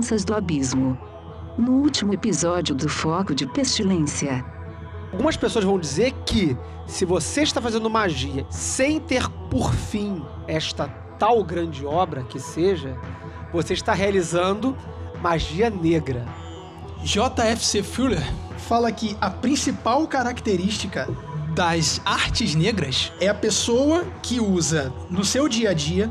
Crianças do abismo. No último episódio do Foco de Pestilência, Algumas pessoas vão dizer que se você está fazendo magia sem ter por fim esta tal grande obra que seja, você está realizando magia negra. JFC Fuller fala que a principal característica das artes negras é a pessoa que usa no seu dia a dia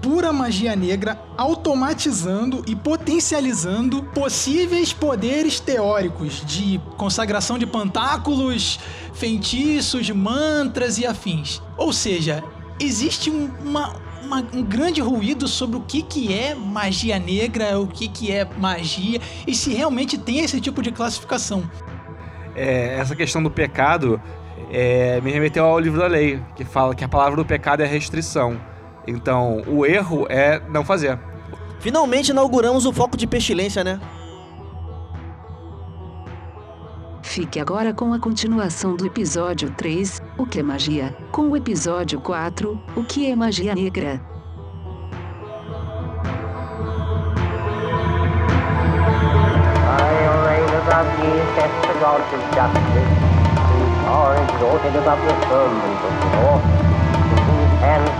pura magia negra, automatizando e potencializando possíveis poderes teóricos de consagração de pantáculos, feitiços, mantras e afins. Ou seja, existe um, uma, uma- um grande ruído sobre o que, que é magia negra, o que, que é magia e se realmente tem esse tipo de classificação. É, essa questão do pecado é, me remeteu ao livro da lei, que fala que a palavra do pecado é restrição. Então, o erro é não fazer. Finalmente inauguramos o foco de pestilência, né? fique agora com a continuação do episódio 3, O que é magia? Com o episódio 4, O que é magia negra? I reign above the gods of justice, whose power exalted above the firmament of law, whose hands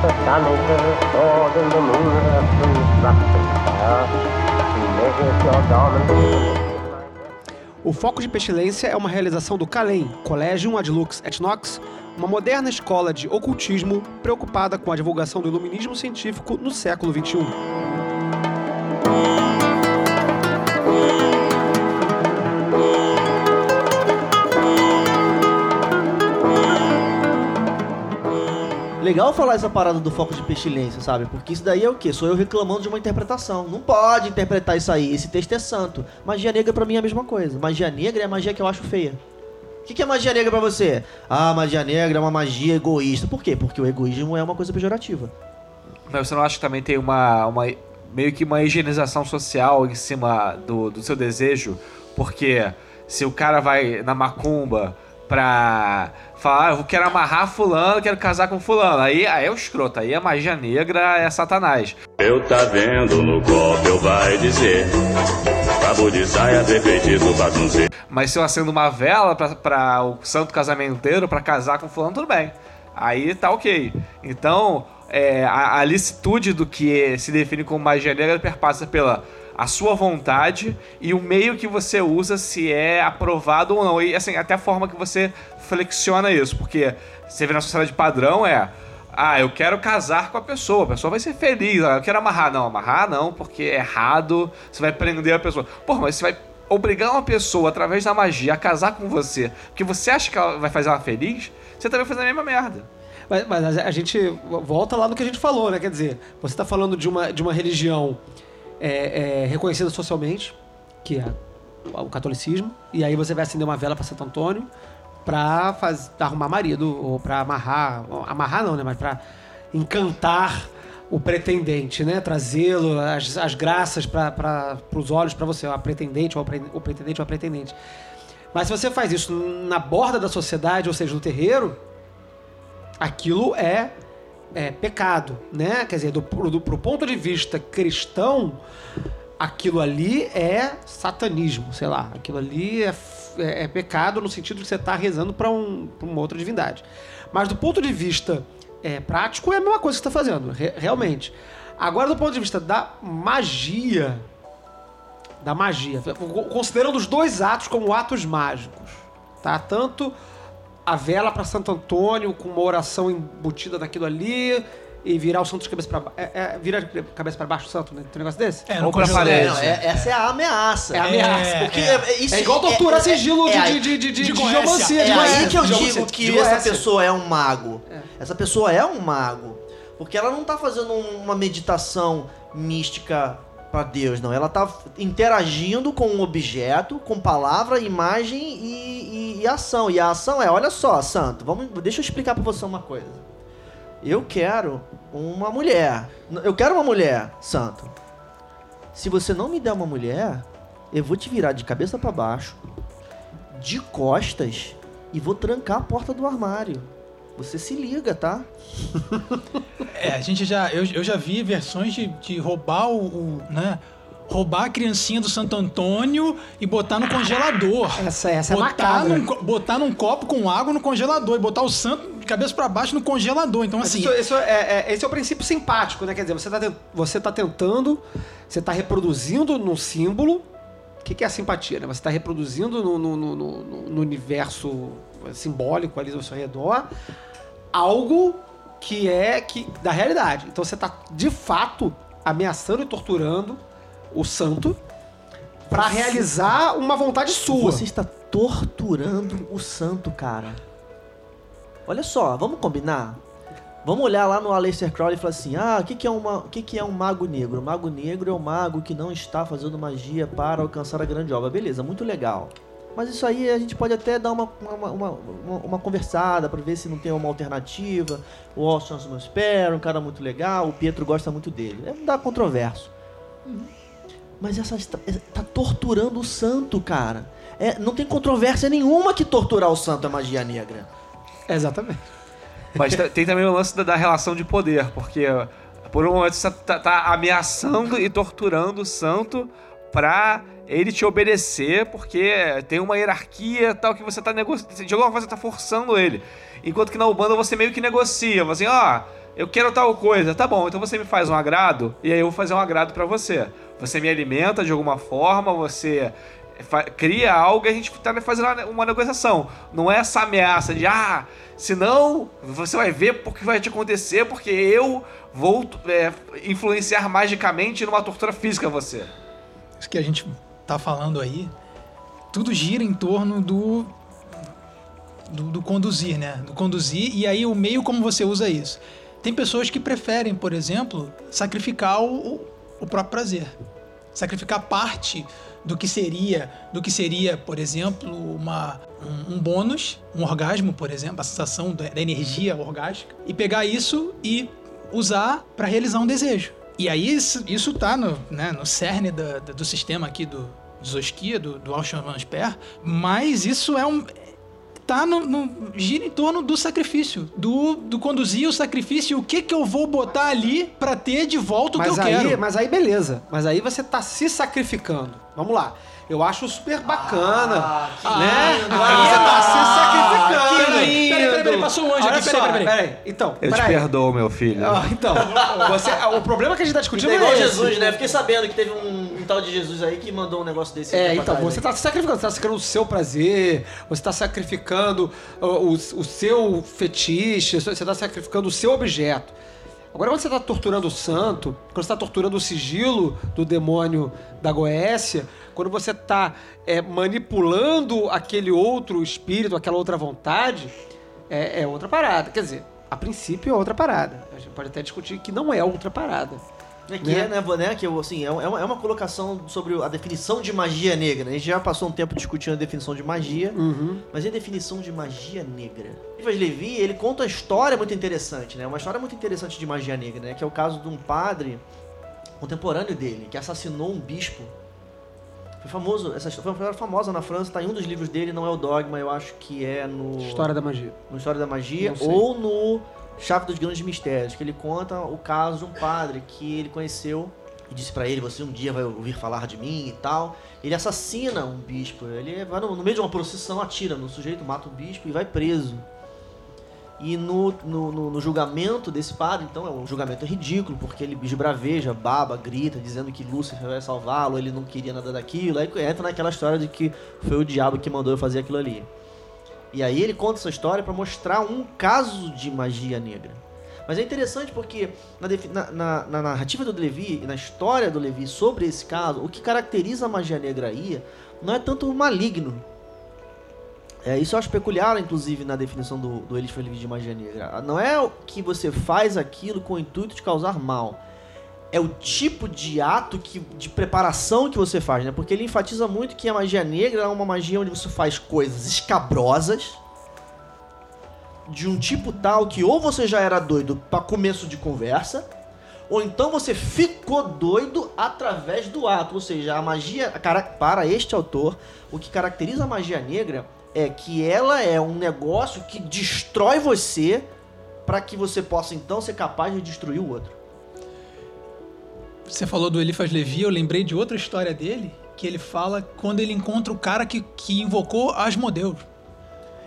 the sun is and the moon. O Foco de Pestilência é uma realização do CALEM, Collegium Ad Lux et Nox, uma moderna escola de ocultismo preocupada com a divulgação do iluminismo científico no século. XXI. Legal falar essa parada do foco de pestilência, sabe? Porque isso daí é o quê? Sou eu reclamando de uma interpretação. Não pode interpretar isso aí. Esse texto é santo. Magia negra pra mim é a mesma coisa. Magia negra é a magia que eu acho feia. O que, que é magia negra pra você? Ah, magia negra é uma magia egoísta. Por quê? Porque o egoísmo é uma coisa pejorativa. Mas você não acha que também tem uma, uma meio que uma higienização social em cima do, do seu desejo? Porque se o cara vai na macumba pra falar, ah, eu quero amarrar fulano, quero casar com fulano, aí, aí é o escroto, aí a magia negra é satanás. Eu tá vendo no copo, eu vai dizer. Cabo de saia, bagunceiro. Mas se eu acendo uma vela pra, pra o santo casamenteiro pra casar com fulano, tudo bem. Aí tá ok. Então, é, a, a licitude do que se define como magia negra perpassa pela a sua vontade e o meio que você usa se é aprovado ou não. E assim, até a forma que você flexiona isso. Porque você vê na sociedade padrão é. Ah, eu quero casar com a pessoa, a pessoa vai ser feliz. Ah, eu quero amarrar. Não, amarrar não, porque é errado, você vai prender a pessoa. Porra, mas você vai obrigar uma pessoa, através da magia, a casar com você, porque você acha que ela vai fazer ela feliz, você também vai fazer a mesma merda. Mas, mas a, a gente volta lá no que a gente falou, né? Quer dizer, você está falando de uma, de uma religião é, é, reconhecida socialmente, que é o catolicismo, e aí você vai acender uma vela para Santo Antônio pra faz, arrumar marido, ou pra amarrar, amarrar não, né? Mas pra encantar o pretendente, né? Trazê-lo, as, as graças para os olhos para você, a pretendente ou o pretendente ou a pretendente. Mas se você faz isso na borda da sociedade, ou seja, no terreiro, aquilo é, é pecado, né? Quer dizer, do, do, pro ponto de vista cristão, aquilo ali é satanismo, sei lá. Aquilo ali é, é- é pecado no sentido de você estar rezando para um, uma outra divindade. Mas do ponto de vista é, prático, é a mesma coisa que você está fazendo, re- realmente. Agora, do ponto de vista da magia, da magia, considerando os dois atos como atos mágicos, tá? Tanto a vela para Santo Antônio com uma oração embutida naquilo ali e virar o santo de cabeça para baixo. É, é, vira de cabeça para baixo o santo, né? Tem um negócio desse? É, Ou pra parede. Não, é- essa é a ameaça. É ameaça. É, Porque é. é, isso É igual torturar sigilo de, é de, de, de, de, de de Goécia. geomancia. É de aí que eu de digo que de essa pessoa é um mago. Essa pessoa é um mago. Porque ela não tá fazendo uma meditação mística pra Deus, não. Ela tá interagindo com um objeto, com palavra, imagem e, e- e ação. E a ação é, olha só, santo, vamos, deixa eu explicar pra você uma coisa. Eu quero uma mulher. Eu quero uma mulher, santo. Se você não me der uma mulher, eu vou te virar de cabeça pra baixo, de costas e vou trancar a porta do armário. Você se liga, tá? É, a gente já. Eu, eu já vi versões de, de roubar o, o, né? Roubar a criancinha do Santo Antônio e botar no congelador. Essa, essa é botar, macabra. num, co- botar num copo com água no congelador e botar o santo de cabeça pra baixo no congelador. Então, assim. isso, isso é, é- esse é o princípio simpático, né? Quer dizer, você tá, você tá tentando, você tá reproduzindo num símbolo. O que, que é a simpatia, né? Você tá reproduzindo no, no- no- no- no universo simbólico ali ao seu redor algo que é que da realidade. Então você tá de fato ameaçando e torturando o santo pra realizar uma vontade sua. Você está torturando o santo, cara. Olha só, vamos combinar? Vamos olhar lá no Aleister Crowley e falar assim: ah, o que, que, é uma, o que, que é um mago negro? O mago negro é o mago que não está fazendo magia para alcançar a grande obra. Beleza, muito legal. Mas isso aí a gente pode até dar uma, uma, uma, uma, uma conversada para ver se não tem uma alternativa. O Austin Sparrow, um cara muito legal, o Pietro gosta muito dele. É, dá controverso. Mas essa está tá torturando o santo, cara. É, não tem controvérsia nenhuma que torturar o santo é magia negra. Exatamente. Mas ta- tem também o lance da, da relação de poder, porque por um momento você tá, tá ameaçando e torturando o santo pra ele te obedecer, porque tem uma hierarquia tal que você tá negociando. De alguma forma você tá forçando ele. Enquanto que na Ubanda você meio que negocia. Você, ó, eu quero tal coisa. Tá bom, então você me faz um agrado e aí eu vou fazer um agrado pra você. Você me alimenta de alguma forma, você cria algo e a gente tá fazendo uma- negociação. Não é essa ameaça de, ah, senão você vai ver o que vai te acontecer porque eu vou é, influenciar magicamente numa tortura física você. Isso que a gente tá falando aí, tudo gira em torno do, do, do conduzir, né? Do conduzir e aí o meio como você usa isso. Tem pessoas que preferem, por exemplo, sacrificar o, o- próprio prazer. Sacrificar parte do que seria, do que seria, por exemplo, uma, um, um bônus, um orgasmo, por exemplo, a sensação da, energia orgástica, e pegar isso e usar para realizar um desejo. E aí isso, isso tá no, né, no cerne da- do sistema aqui do Zoskia, do, do Auschwitz von Sperr, mas isso é um tá no, no- gira em torno do sacrifício, do, do conduzir o sacrifício, o que que eu vou botar ali pra ter de volta o Mas que eu aí, quero. mas aí beleza. Mas aí você tá se sacrificando. Vamos lá. Eu acho super bacana. né? você tá se sacrificando. que lindo. Peraí, peraí, peraí, passou um anjo Olha aqui, peraí, peraí, peraí. Então, Eu te perdoo, meu filho. Ah, Então, você, o problema que a gente tá discutindo é igual é esse. Jesus, né? Fiquei sabendo que teve um tal de Jesus aí que mandou um negócio desse. É, então, você tá se sacrificando, você tá sacrificando o seu prazer, você tá sacrificando o, o, o seu fetiche, você tá sacrificando o seu objeto. Agora, quando você tá torturando o santo, quando você tá torturando o sigilo do demônio da Goécia, quando você tá é, manipulando aquele outro espírito, aquela outra vontade, é, é outra parada. Quer dizer, a princípio é outra parada. A gente pode até discutir que não é outra parada. É que né? é, né, né, que eu, assim, é uma, é uma colocação sobre a definição de magia negra. né? A gente já passou um tempo discutindo a definição de magia, Uhum. mas e a definição de magia negra? Rivas Levi, ele conta uma história muito interessante, né? Uma história muito interessante de magia negra, né? Que é o caso de um padre contemporâneo dele, que assassinou um bispo. Foi famoso, essa história foi famosa na França, tá em um dos livros dele, não é o Dogma, eu acho que é no... História da magia. no História da Magia ou no Chave dos Grandes Mistérios, que ele conta o caso de um padre que ele conheceu e disse pra ele: Você um dia vai ouvir falar de mim e tal. Ele assassina um bispo, ele vai no, no meio de uma procissão, atira no sujeito, mata o bispo e vai preso. E no, no, no- no julgamento desse padre, então, é um julgamento ridículo, porque ele esbraveja, baba, grita, dizendo que Lúcifer vai salvá-lo, ele não queria nada daquilo. Aí entra naquela história de que foi o diabo que mandou eu fazer aquilo ali. E aí ele conta essa história para mostrar um caso de magia negra. Mas é interessante porque na, na- na- na narrativa do Levi e na história do Levi sobre esse caso, o que caracteriza a magia negra aí não é tanto o maligno. É, isso eu acho peculiar, inclusive, na definição do, do Eliphas Levi de magia negra. Não é que você faz aquilo com o intuito de causar mal. É o tipo de ato que, de preparação que você faz, né? Porque ele enfatiza muito que a magia negra é uma magia onde você faz coisas escabrosas de um tipo tal que ou você já era doido para começo de conversa, ou então você ficou doido através do ato. Ou seja, a magia, para este autor, o que caracteriza a magia negra é que ela é um negócio que destrói você para que você possa então ser capaz de destruir o outro. Você falou do Eliphas Levi, eu lembrei de outra história dele, que ele fala quando ele encontra o cara que, que invocou Asmodeus.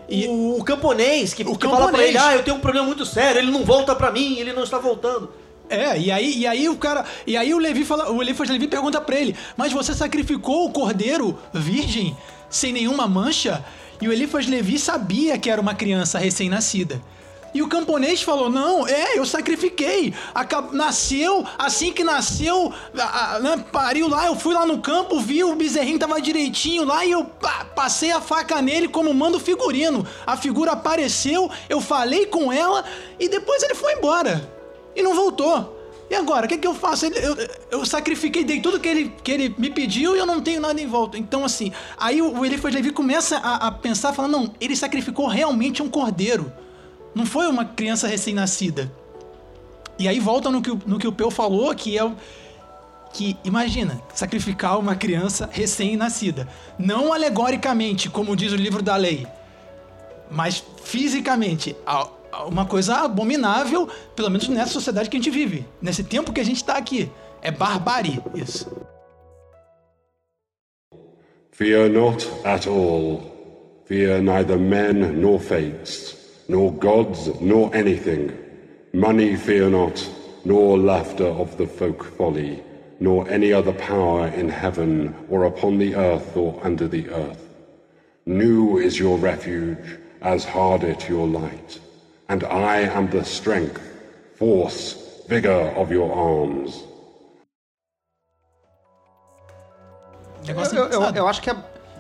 E o, o camponês que, O que fala pra camponês. ele, ah, eu tenho um problema muito sério, ele não volta pra mim, ele não está voltando. É, e aí, e aí o cara. E aí o Levi fala. O Eliphas Levi pergunta pra ele, mas você sacrificou o cordeiro virgem sem nenhuma mancha? E o Eliphas Levi sabia que era uma criança recém-nascida. E o camponês falou: Não, é, eu sacrifiquei. Acab- nasceu, assim que nasceu, a- a- né, pariu lá. Eu fui lá no campo, vi o bezerrinho tava direitinho lá e eu pá, passei a faca nele como manda o figurino. A figura apareceu, eu falei com ela e depois ele foi embora. E não voltou. E agora, o que, que eu faço? Ele- eu, eu sacrifiquei, dei tudo que ele, que ele me pediu e eu não tenho nada em volta. Então, assim, aí o, o Levi começa a, a pensar, falando, não, ele sacrificou realmente um cordeiro. Não foi uma criança recém-nascida. E aí volta no que, o- no que o Peu falou, que é. Que, imagina, sacrificar uma criança recém-nascida. Não alegoricamente, como diz o livro da lei, mas fisicamente. Uma coisa abominável, pelo menos nessa sociedade que a gente vive, nesse tempo que a gente tá aqui. É barbárie isso. Fear not at all. Fear neither men nor fates, nor gods nor anything. Money fear not, nor laughter of the folk folly, nor any other power in heaven or upon the earth or under the earth. New is your refuge, as hard it your light. And I am the strength, force, vigor of your arms. Negócio Eu, eu, eu acho que é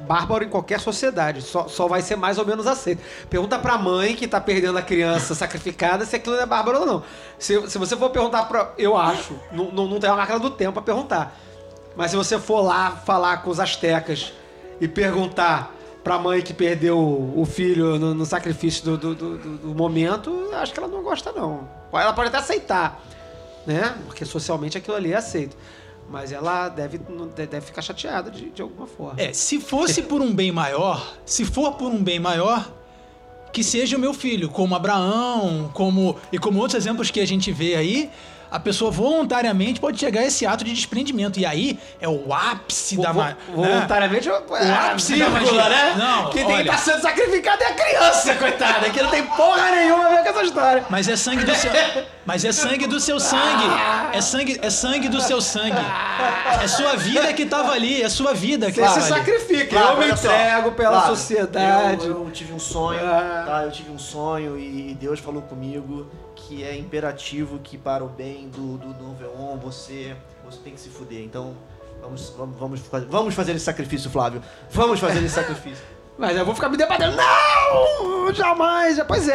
bárbaro em qualquer sociedade. Só, só vai ser mais ou menos aceito. Pergunta pra mãe que tá perdendo a criança sacrificada se aquilo é bárbaro ou não. Se, se você for perguntar pra. Eu acho. Não, não, não tem uma máquina do tempo pra perguntar. Mas se você for lá falar com os astecas e perguntar pra mãe que perdeu o filho no, no sacrifício do, do, do- do- momento, acho que ela não gosta, não. Ela pode até aceitar, né? Porque socialmente aquilo ali é aceito. Mas ela deve, deve ficar chateada de, de alguma forma. É, se fosse por um bem maior, se for por um bem maior, que seja o meu filho, como Abraão, como e como outros exemplos que a gente vê aí, a pessoa voluntariamente pode chegar a esse ato de desprendimento. E aí é o ápice da Vo- magia. Voluntariamente, o ápice da magia. né? Não, Quem tem que olha. estar sendo sacrificado é a criança, coitada, que não tem porra nenhuma a ver com essa história. Mas é sangue do seu. Mas é sangue do seu sangue. É sangue, é sangue do seu sangue. É sua vida que tava ali, é sua vida que Você tava se ali. sacrifica. Eu me olha só. entrego pela sociedade. Eu, eu tive um sonho, Ah. tá? Eu tive um sonho e Deus falou comigo que é imperativo que para o bem do, do Noveon você, você tem que se fuder. Então, vamos, vamos, vamos, fazer, vamos fazer esse sacrifício, Flávio. Vamos fazer esse sacrifício. Mas eu vou ficar me debatendo. Não! Jamais! Pois é,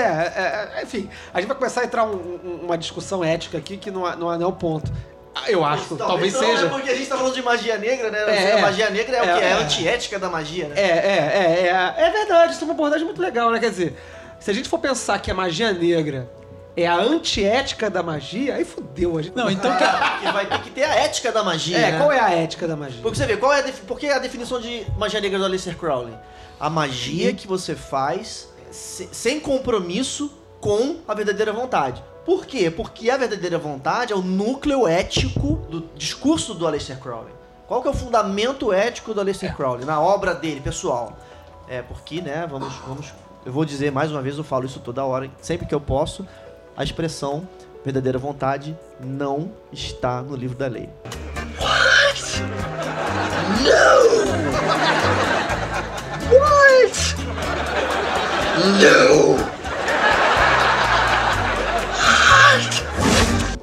é, é, enfim. A gente vai começar a entrar um- um- uma discussão ética aqui que não é, não é, não é o ponto. Ah, Eu acho, talvez não, seja. É porque a gente tá falando de magia negra, né? É, a magia negra é, o É, que? É é. a antiética da magia, né? É, é, é, é, é verdade, isso é uma abordagem muito legal, né? Quer dizer, se a gente for pensar que a magia negra é a antiética da magia, aí fudeu a gente. Não, então que- Porque vai ter que ter a ética da magia. É, né? qual é a ética da magia? Porque você vê, qual é a, por que a definição de magia negra do Aleister Crowley? A magia que você faz se- sem compromisso com a verdadeira vontade. Por quê? Porque a verdadeira vontade é o núcleo ético do discurso do Aleister Crowley. Qual que é o fundamento ético do Aleister Crowley na obra dele, pessoal? É porque, né, vamos, vamos, eu vou dizer mais uma vez, eu falo isso toda hora, sempre que eu posso, a expressão verdadeira vontade não está no livro da lei.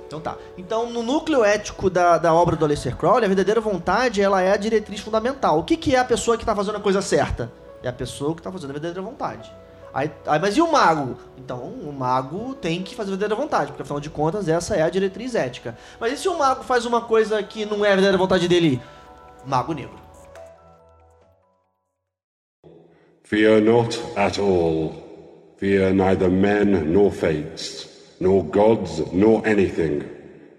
Então tá. Então, no núcleo ético da, da obra do Aleister Crowley, a verdadeira vontade ela é a diretriz fundamental. O que, que é a pessoa que está fazendo a coisa certa? É a pessoa que está fazendo a verdadeira vontade. Aí, aí, mas e o mago? Então, o mago tem que fazer a verdadeira vontade, porque afinal de contas essa é a diretriz ética. Mas e se o mago faz uma coisa que não é a verdadeira vontade dele? Mago negro. Fear not at all. Fear neither men nor fates, nor gods nor anything.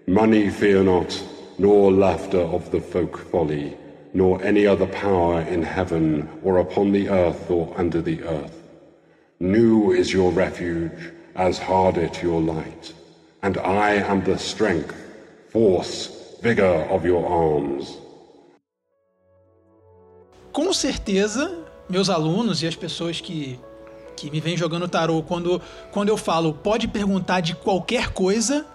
Money fear not, nor laughter of the folk folly, nor any other power in heaven or upon the earth or under the earth. New is your refuge, as hard it your light, and I am the strength, force, vigor of your arms. Com certeza, meus alunos e as pessoas que, que me vêm jogando tarô, quando, quando eu falo pode perguntar de qualquer coisa,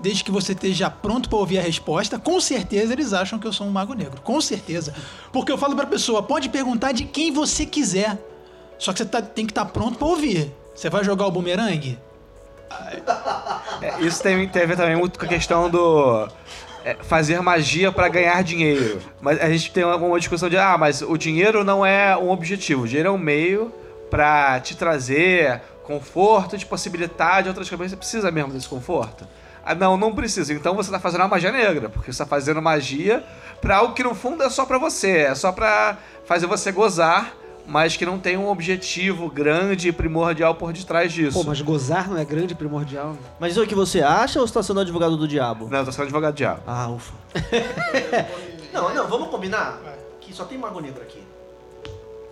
desde que você esteja pronto para ouvir a resposta, com certeza eles acham que eu sou um mago negro. Com certeza. Porque eu falo para a pessoa, pode perguntar de quem você quiser. Só que você tá- tem que estar pronto para ouvir. Você vai jogar o bumerangue? É, isso tem, tem a ver também muito com a questão do é, fazer magia pra ganhar dinheiro. Mas a gente tem uma, uma discussão de, ah, mas o dinheiro não é um objetivo. O dinheiro é um meio pra te trazer conforto, te possibilitar de outras coisas. Você precisa mesmo desse conforto? Ah, não, não precisa. Então você tá fazendo uma magia negra, porque você tá fazendo magia pra algo que no fundo é só pra você, é só pra fazer você gozar, mas que não tem um objetivo grande e primordial por detrás disso. Pô, mas gozar não é grande e primordial? Mas isso é o que você acha ou você tá sendo advogado do diabo? Não, eu tô sendo advogado diabo. Ah, ufa. não, não, vamos combinar que só tem mago negro aqui.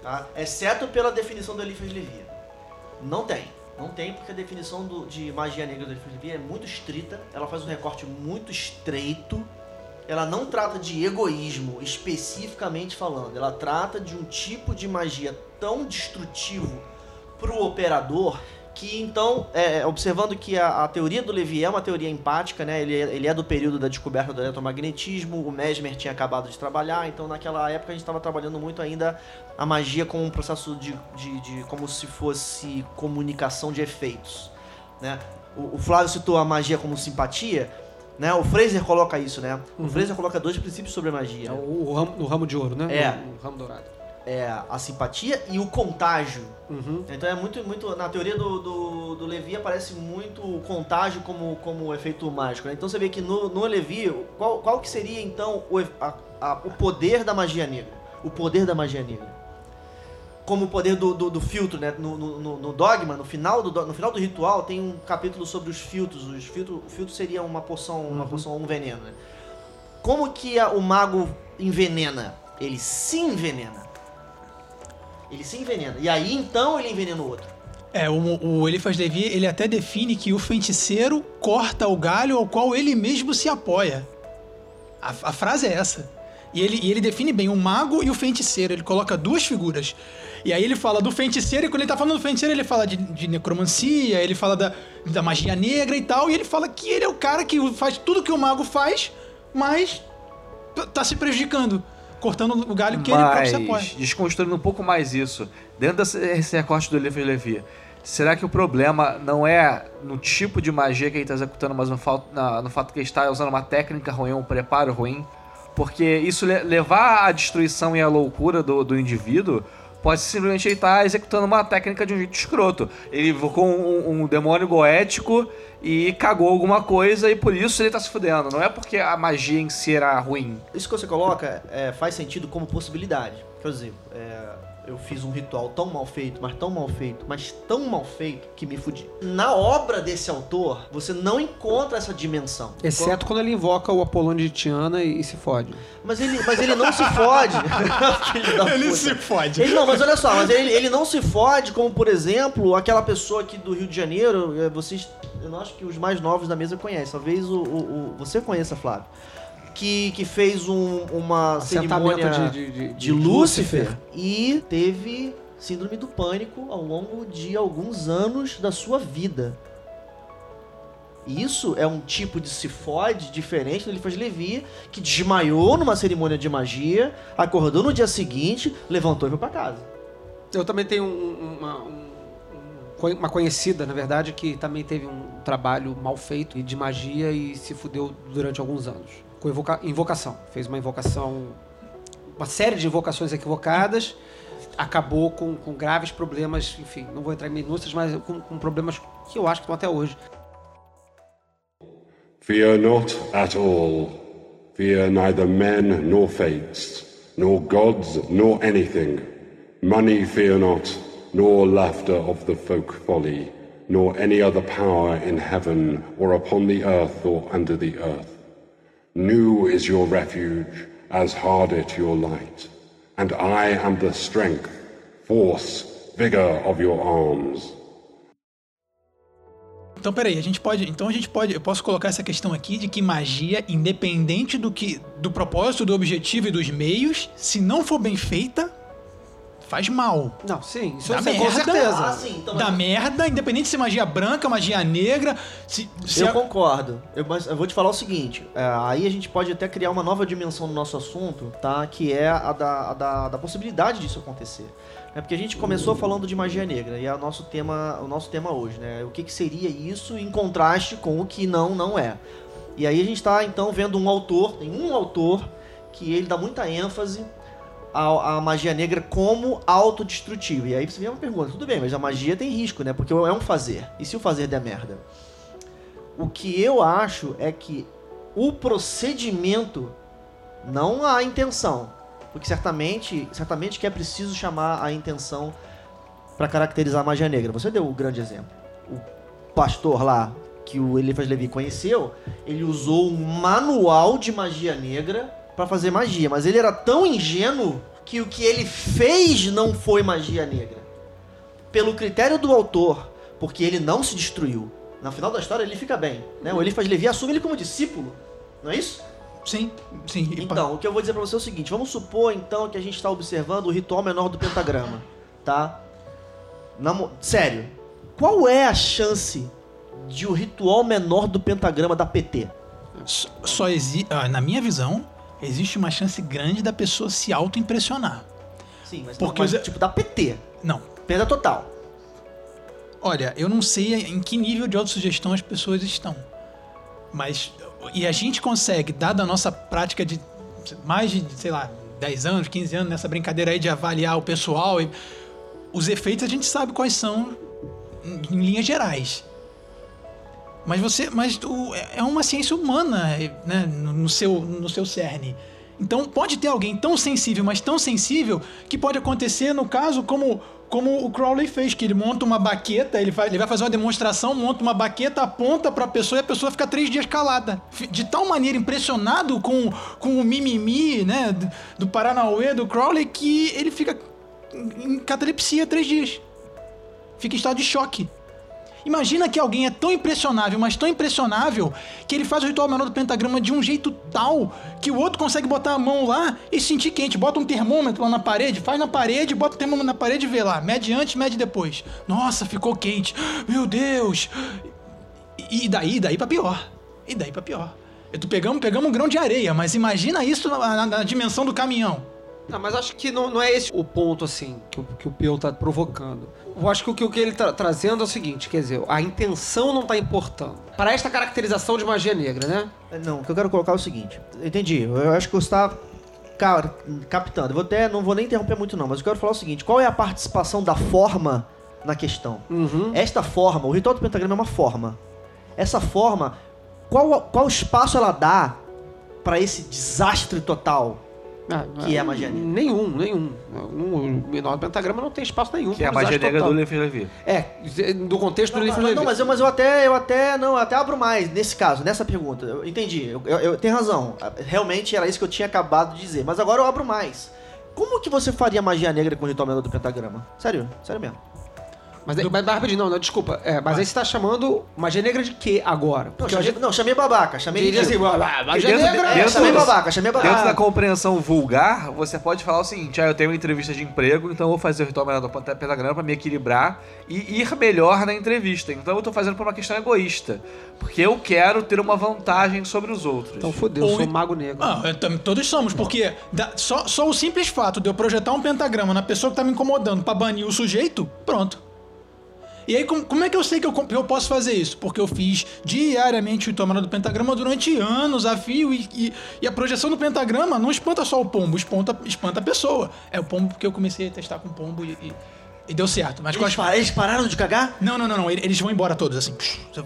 Tá? Exceto pela definição do Eliphas Levi. Não tem. Não tem, porque a definição do- de magia negra do Eliphas Levi é muito estrita, ela faz um recorte muito estreito, ela não trata de egoísmo, especificamente falando. Ela trata de um tipo de magia tão destrutivo pro operador que então, é, observando que a, a teoria do Levi é uma teoria empática, né? Ele, é- ele é do período da descoberta do eletromagnetismo, o Mesmer tinha acabado de trabalhar, então naquela época a gente estava trabalhando muito ainda a magia como um processo de, de, de- como se fosse comunicação de efeitos, né? O, o Flávio citou a magia como simpatia, né? O Fraser coloca isso, né? O Fraser coloca dois princípios sobre a magia. É o, o ramo, o ramo de ouro, né? É. O, o ramo dourado. É a simpatia e o contágio. Uhum. Então é muito, muito. Na teoria do, do, do Levi aparece muito o contágio como, como efeito mágico. Né? Então você vê que no, no Levi, qual, qual que seria então o, a- a- o poder da magia negra? O poder da magia negra. Como o poder do, do, do filtro, né? No, no, no- dogma, no final do, no final do ritual, tem um capítulo sobre os filtros. Os filtros o filtro seria uma poção, uma poção, um veneno. Né? Como que a- o mago envenena? Ele se envenena. Ele se envenena. E aí então ele envenena o outro. É, o, o Eliphas Levi, ele até define que o feiticeiro corta o galho ao qual ele mesmo se apoia. A, a frase é essa. E ele, e ele define bem o mago e o feiticeiro. Ele coloca duas figuras. E aí ele fala do feiticeiro, e quando ele tá falando do feiticeiro, ele fala de, de necromancia, ele fala da, da magia negra e tal. E ele fala que ele é o cara que faz tudo que o mago faz, mas t- tá se prejudicando. Cortando o galho que ele próprio se apoia. Mas, desconstruindo um pouco mais isso, dentro desse esse recorte do Eliphas Levi, será que o problema não é no tipo de magia que ele está executando, mas no fato, no fato que ele está usando uma técnica ruim, um preparo ruim? Porque isso le- levar à destruição e à loucura do, do indivíduo pode simplesmente ele estar executando uma técnica de um jeito escroto. Ele invocou um, um demônio goético e cagou alguma coisa e por isso ele tá se fudendo. Não é porque a magia em si era ruim. Isso que você coloca é, faz sentido como possibilidade. Quer dizer, é, eu fiz um ritual tão mal feito, mas tão mal feito, mas tão mal feito que me fudi. Na obra desse autor, você não encontra essa dimensão. Exceto quando ele invoca o Apolônio de Tiana e, e se fode. Mas ele, mas ele não se fode. Ele se fode. Ele não, mas olha só, mas ele, ele não se fode como, por exemplo, aquela pessoa aqui do Rio de Janeiro, é, vocês, eu não acho que os mais novos da mesa conhecem, talvez o, o- o- você conheça, Flávio, que, que fez um- uma cerimônia de- de- de- de Lúcifer, Lúcifer. e teve síndrome do pânico ao longo de alguns anos da sua vida. Isso é um tipo de se fode diferente do Eliphas Levi, que desmaiou numa cerimônia de magia, acordou no dia seguinte, levantou e foi pra casa. Eu também tenho um- uma, um- um- uma conhecida, na verdade, que também teve um trabalho mal feito de magia e se fudeu durante alguns anos. Com invoca- invocação. Fez uma invocação. Uma série de invocações equivocadas. acabou com, com graves problemas, enfim, não vou entrar em minúcias, mas com, com problemas que eu acho que estão até hoje. Fear not at all. Fear neither men nor fates, nor gods nor anything. Money fear not, nor laughter of the folk folly, nor any other power in heaven or upon the earth or under the earth. New is your refuge, as hard it your light, and I am the strength, force, vigor of your arms. Então, peraí, a gente pode. Então a gente pode. Eu posso colocar essa questão aqui de que magia, independente do que. do propósito, do objetivo e dos meios, se não for bem feita, faz mal. Não, sim, isso Dá eu sei, com merda. certeza. Ah, sim, então, Dá mas- merda, independente se é magia branca, magia negra. Se, se Eu a- concordo. Eu, mas eu vou te falar o seguinte: é, aí a gente pode até criar uma nova dimensão no nosso assunto, tá? Que é a da, a da, da possibilidade disso acontecer. É porque a gente começou falando de magia negra e é o nosso tema, o nosso tema hoje, né? O que, que seria isso em contraste com o que não não é. E aí a gente está então vendo um autor, tem um autor que ele dá muita ênfase à, à magia negra como autodestrutiva. E aí você vem uma pergunta, tudo bem, mas a magia tem risco, né? Porque é um fazer. E se o fazer der merda? O que eu acho é que o procedimento, não a intenção, porque certamente, certamente que é preciso chamar a intenção para caracterizar a magia negra. Você deu o grande exemplo. O pastor lá que o Eliphas Levi conheceu, ele usou um manual de magia negra para fazer magia, mas ele era tão ingênuo que o que ele fez não foi magia negra. Pelo critério do autor, porque ele não se destruiu. No final da história ele fica bem, né? O Eliphas Levi assume ele como discípulo, não é isso? Sim, sim. Então, o que eu vou dizer pra você é o seguinte: vamos supor então que a gente está observando o ritual menor do pentagrama, tá? Na mo- Sério, qual é a chance de o ritual menor do pentagrama da PT? Só, só existe. na minha visão, existe uma chance grande da pessoa se auto-impressionar. Sim, mas, Porque mas os- tipo da PT, Não. perda total. Olha, eu não sei em que nível de autossugestão as pessoas estão. Mas. E a gente consegue, dada a nossa prática de mais de, sei lá, 10 anos, 15 anos nessa brincadeira aí de avaliar o pessoal, e os efeitos a gente sabe quais são em, em linhas gerais. Mas você. Mas o- é uma ciência humana, né? No, seu, no seu cerne. Então pode ter alguém tão sensível, mas tão sensível, que pode acontecer no caso como, como o Crowley fez, que ele monta uma baqueta, ele vai, ele vai fazer uma demonstração, monta uma baqueta, aponta pra pessoa e a pessoa fica três dias calada. De tal maneira impressionado com, com o mimimi, né, do, do Paranauê, do Crowley, que ele fica em catalepsia três dias. Fica em estado de choque. Imagina que alguém é tão impressionável, mas tão impressionável, que ele faz o ritual menor do pentagrama de um jeito tal que o outro consegue botar a mão lá e se sentir quente. Bota um termômetro lá na parede, faz na parede, bota o termômetro na parede e vê lá. Mede antes, mede depois. Nossa, ficou quente. Meu Deus. E daí, daí pra pior. E daí pra pior. Eu tô pegamos, pegamos um grão de areia, mas imagina isso na, na- na dimensão do caminhão. Não, mas acho que não, não é esse o ponto, assim, que, o- que o Peu tá provocando. Eu acho que o que, o que ele tá trazendo é o seguinte, quer dizer, a intenção não tá importando. Para esta caracterização de magia negra, né? Não, o que eu quero colocar é o seguinte: entendi, eu acho que você está ca- captando. Eu vou até, não vou nem interromper muito, não, mas eu quero falar o seguinte: qual é a participação da forma na questão? Esta forma, o ritual do pentagrama é uma forma. Essa forma, qual, qual espaço ela dá para esse desastre total que é a magia negra? Nenhum, nenhum. O menor pentagrama não tem espaço nenhum. Que é a magia negra total. do Levi Levi. É, do contexto do Não, livro não, Levi. não, mas eu, mas eu até, eu até, não, eu até abro mais nesse caso, nessa pergunta. Eu entendi, eu, eu, eu tenho razão. Realmente era isso que eu tinha acabado de dizer. Mas agora eu abro mais. Como que você faria magia negra com o ritual menor do pentagrama? Sério, sério mesmo. Mas, mas, mas rapidinho, não, não, desculpa. É, mas aí você tá chamando magia negra de quê agora? Não, chamei, eu não, chamei babaca, chamei assim, ah, magia Dentro- negra... dentro- chamei babaca, chamei babaca. Dentro da compreensão vulgar, você pode falar o seguinte: ah, eu tenho uma entrevista de emprego, então eu vou fazer o ritual menor do pentagrama pra me equilibrar e ir melhor na entrevista. Então eu tô fazendo por uma questão egoísta. Porque eu quero ter uma vantagem sobre os outros. Então fodeu, eu Ou- sou um mago negro. Ah, eu todos somos, porque dá- só, só o simples fato de eu projetar um pentagrama na pessoa que tá me incomodando pra banir o sujeito, pronto. E aí, como, como é que eu sei que eu, eu posso fazer isso? Porque eu fiz diariamente o tomada do pentagrama durante anos a fio e, e, e a projeção do pentagrama não espanta só o pombo, espanta, espanta a pessoa. É o pombo porque eu comecei a testar com pombo e, e, e deu certo. Mas com Eles, as... eles pararam de cagar? Não, não, não, não. Eles vão embora todos, assim.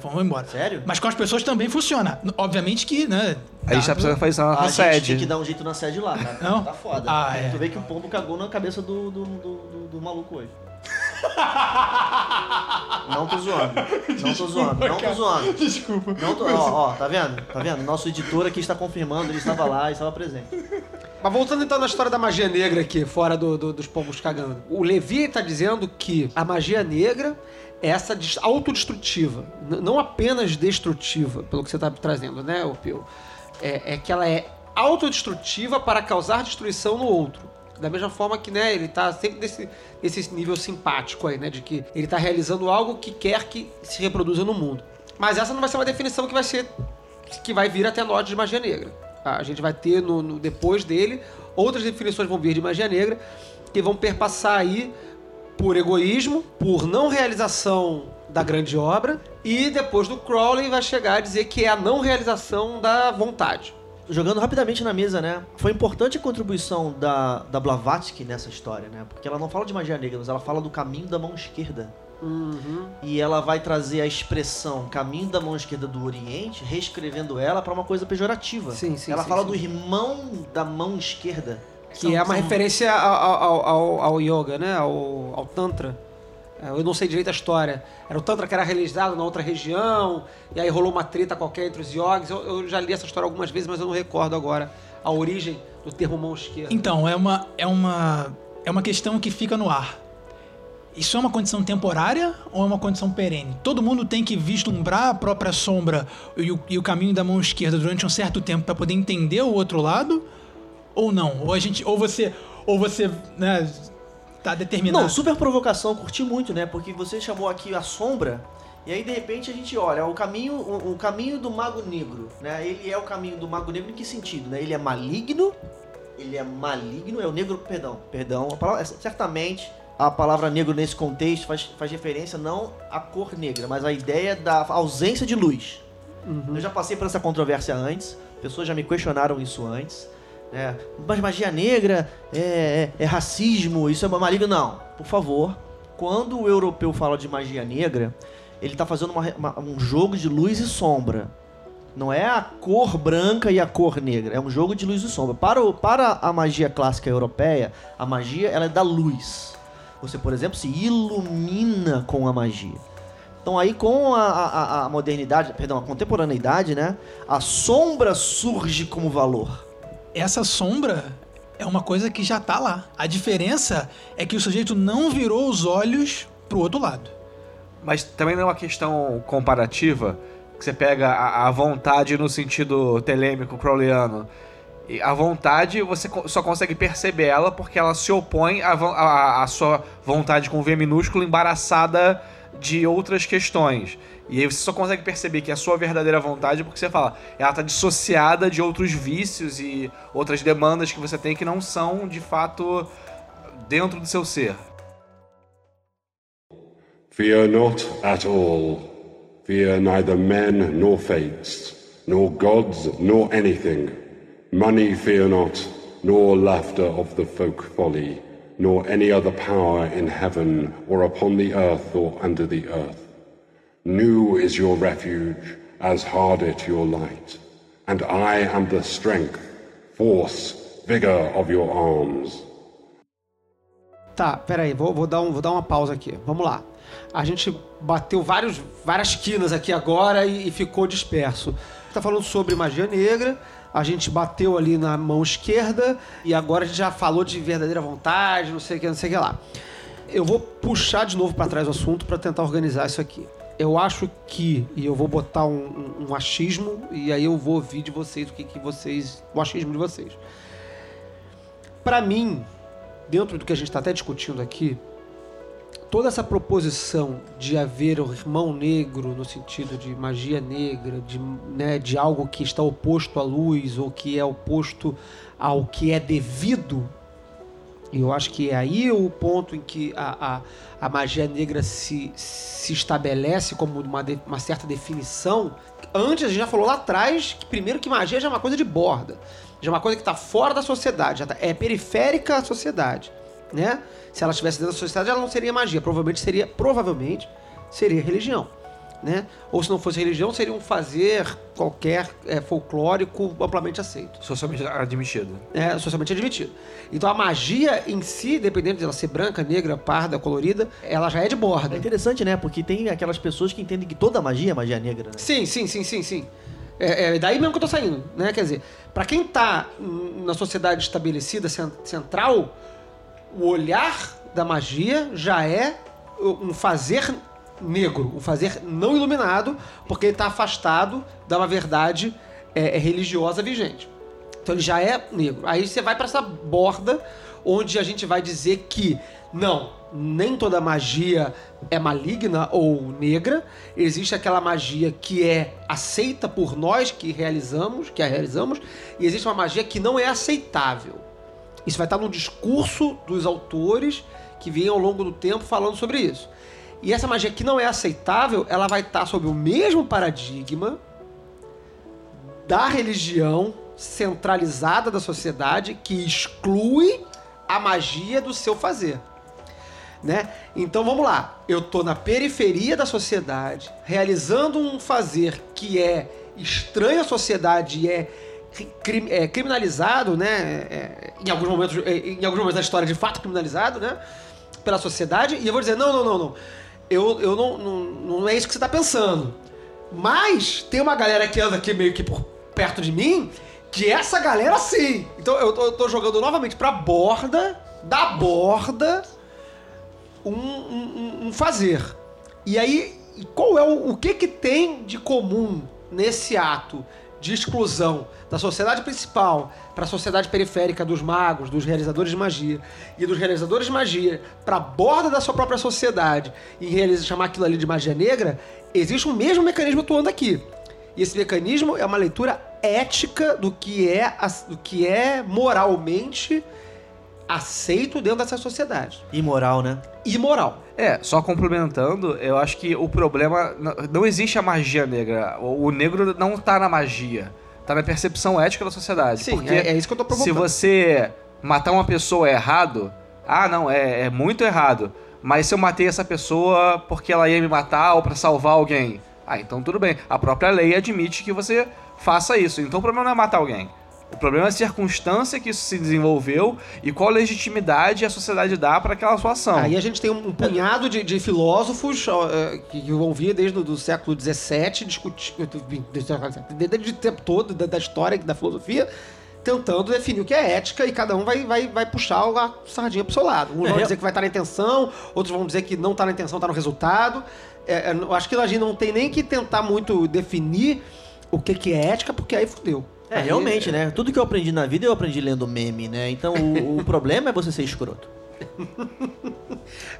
Vão embora. Sério? Mas com as pessoas também funciona. Obviamente que, né? A gente tá precisando fazer isso na A nossa gente sede. tem que dar um jeito na sede lá, cara. Não? Tá foda. Ah, é. Tu vê que o pombo cagou na cabeça do, do, do, do- do maluco hoje. Não tô zoando. Não tô zoando. Não tô zoando. Desculpa. Não tô, ó, ó, tá vendo? Tá vendo? Nosso editor aqui está confirmando, ele estava lá e estava presente. Mas voltando então na história da magia negra aqui, fora do- do- dos pombos cagando. O Levi tá dizendo que a magia negra é essa des- autodestrutiva, não apenas destrutiva, pelo que você tá trazendo, né, o Pio? É, é que ela é autodestrutiva para causar destruição no outro. Da mesma forma que, né, ele tá sempre nesse, nesse nível simpático aí, né, de que ele tá realizando algo que quer que se reproduza no mundo. Mas essa não vai ser uma definição que vai ser que vai vir até nós de magia negra. Tá? A gente vai ter no, no- depois dele outras definições vão vir de magia negra que vão perpassar aí por egoísmo, por não realização da grande obra e depois do Crowley vai chegar a dizer que é a não realização da vontade. Jogando rapidamente na mesa, né? Foi importante a contribuição da, da Blavatsky nessa história, né? Porque ela não fala de magia negra, mas ela fala do caminho da mão esquerda. E ela vai trazer a expressão caminho da mão esquerda do Oriente, reescrevendo ela para uma coisa pejorativa. Sim, sim, ela sim, fala do irmão da mão esquerda. Que São- é uma são- referência ao, ao, ao- ao yoga, né? Ao, ao Tantra. É, Eu não sei direito a história. Era o Tantra que era realizado na outra região, e aí rolou uma treta qualquer entre os yogis. Eu, eu já li essa história algumas vezes, mas eu não recordo agora a origem do termo mão esquerda. Então, é uma, é uma, é uma questão que fica no ar. Isso é uma condição temporária ou é uma condição perene? Todo mundo tem que vislumbrar a própria sombra e o, e o caminho da mão esquerda durante um certo tempo para poder entender o outro lado? Ou não? Ou a gente, ou você, ou você, né, tá determinado? Não, super provocação, curti muito, né? Porque você chamou aqui a sombra, e aí de repente a gente olha, o caminho, o, o caminho do mago negro, né? Ele é o caminho do mago negro em que sentido, né? Ele é maligno, ele é maligno, é o negro, perdão, perdão, a palavra, certamente a palavra negro nesse contexto faz, faz referência não à cor negra, mas à ideia da ausência de luz. Eu já passei por essa controvérsia antes, pessoas já me questionaram isso antes. Né? mas magia negra é, é- é racismo, isso é maligno. Não, por favor. Quando o europeu fala de magia negra, ele está fazendo uma uma- um jogo de luz e sombra. Não é a cor branca e a cor negra, é um jogo de luz e sombra. Para, o- para a magia clássica europeia, a magia ela é da luz. Você, por exemplo, se ilumina com a magia. Então aí com a, a- a modernidade, perdão, a contemporaneidade, né? A sombra surge como valor. Essa sombra é uma coisa que já tá lá. A diferença é que o sujeito não virou os olhos pro outro lado. Mas também não é uma questão comparativa, que você pega a, a vontade no sentido telêmico, crowleyano. E a vontade, você só consegue perceber ela porque ela se opõe à- à sua vontade com V minúsculo embaraçada de outras questões. E aí você só consegue perceber que é a sua verdadeira vontade porque você fala, ela tá dissociada de outros vícios e outras demandas que você tem que não são, de fato, dentro do seu ser. Fear not at all. Fear neither men nor fates, nor gods nor anything. Money fear not, nor laughter of the folk folly, nor any other power in heaven or upon the earth or under the earth. New is your refuge, as hard it your light, and I am the strength, force, vigor of your arms. Tá, peraí, vou, vou, dar um, vou dar uma pausa aqui. Vamos lá. A gente bateu vários, várias quinas aqui agora e, e ficou disperso. Tá falando sobre magia negra, a gente bateu ali na mão esquerda e agora a gente já falou de verdadeira vontade, não sei o que, não sei o que lá. Eu vou puxar de novo para trás o assunto para tentar organizar isso aqui. Eu acho que, e eu vou botar um, um- um achismo, e aí eu vou ouvir de vocês o que, que vocês. o achismo de vocês. Para mim, dentro do que a gente está até discutindo aqui, toda essa proposição de haver o irmão negro no sentido de magia negra, de, né, de algo que está oposto à luz ou que é oposto ao que é devido, eu acho que é aí o ponto em que a, a, a magia negra se, se estabelece como uma, de- uma certa definição. Antes, a gente já falou lá atrás que, primeiro, que magia já é uma coisa de borda. Já é uma coisa que está fora da sociedade, já tá- é periférica à sociedade. Né? Se ela estivesse dentro da sociedade, ela não seria magia. Provavelmente seria, provavelmente, seria religião. Né? Ou se não fosse religião, seria um fazer qualquer é, folclórico amplamente aceito Socialmente admitido. é socialmente admitido. Então a magia em si, dependendo de ela ser branca, negra, parda, colorida, ela já é de É borda. interessante, né? Porque tem aquelas pessoas que entendem que toda magia é magia negra, né? Sim, sim, sim, sim, sim. É, é daí mesmo que eu tô saindo, né? Quer dizer, pra quem tá na sociedade estabelecida, cen- central, o olhar da magia já é um fazer negro, um fazer não iluminado, porque ele tá afastado da uma verdade é, é, religiosa vigente. Então ele já é negro. Aí você vai pra essa borda onde a gente vai dizer que não, nem toda magia é maligna ou negra. Existe aquela magia que é aceita por nós que realizamos, que a realizamos, e existe uma magia que não é aceitável. Isso vai estar no discurso dos autores que vêm ao longo do tempo falando sobre isso. E essa magia que não é aceitável, ela vai estar sob o mesmo paradigma da religião centralizada da sociedade que exclui a magia do seu fazer. Né? Então vamos lá, eu tô na periferia da sociedade, realizando um fazer que é estranho à sociedade e é, é criminalizado, né? É, em alguns momentos, é, em alguns momentos da história de fato criminalizado, né? Pela sociedade. E eu vou dizer não, não, não, não. Eu, eu não, não, não é isso que você tá pensando. Mas tem uma galera que anda aqui meio que por perto de mim, que essa galera sim. Então eu tô, eu tô jogando novamente pra borda, da borda, um, um- um- fazer. E aí, qual é o, o que que tem de comum nesse ato de exclusão da sociedade principal para a sociedade periférica dos magos, dos realizadores de magia e dos realizadores de magia para a borda da sua própria sociedade e realiza- chamar aquilo ali de magia negra? Existe um mesmo mecanismo atuando aqui. E esse mecanismo é uma leitura ética do que é, do que é moralmente aceito dentro dessa sociedade. Imoral, né? Imoral. É, só complementando, eu acho que o problema. Não existe a magia negra. O negro não tá na magia. Tá na percepção ética da sociedade. Sim, porque é, é isso que eu tô se provocando. você matar uma pessoa é errado, ah, não, é, é muito errado. Mas se eu matei essa pessoa porque ela ia me matar ou pra salvar alguém, ah, então tudo bem. A própria lei admite que você faça isso. Então o problema não é matar alguém. O problema é a circunstância que isso se desenvolveu e qual legitimidade a sociedade dá para aquela sua ação. Aí a gente tem um, punhado de, de filósofos eh, que, que vão vir desde o do século XVII discutir desde o tempo todo da, da história da filosofia tentando definir o que é ética e cada um vai, vai, vai puxar a sardinha pro seu lado. Uns É, vão dizer que vai estar na intenção, outros vão dizer que não tá na intenção, tá no resultado. É, é, eu acho que a gente não tem nem que tentar muito definir o que, que é ética, porque aí fudeu. É, realmente, né? Tudo que eu aprendi na vida eu aprendi lendo meme, né? Então o, o problema é você ser escroto.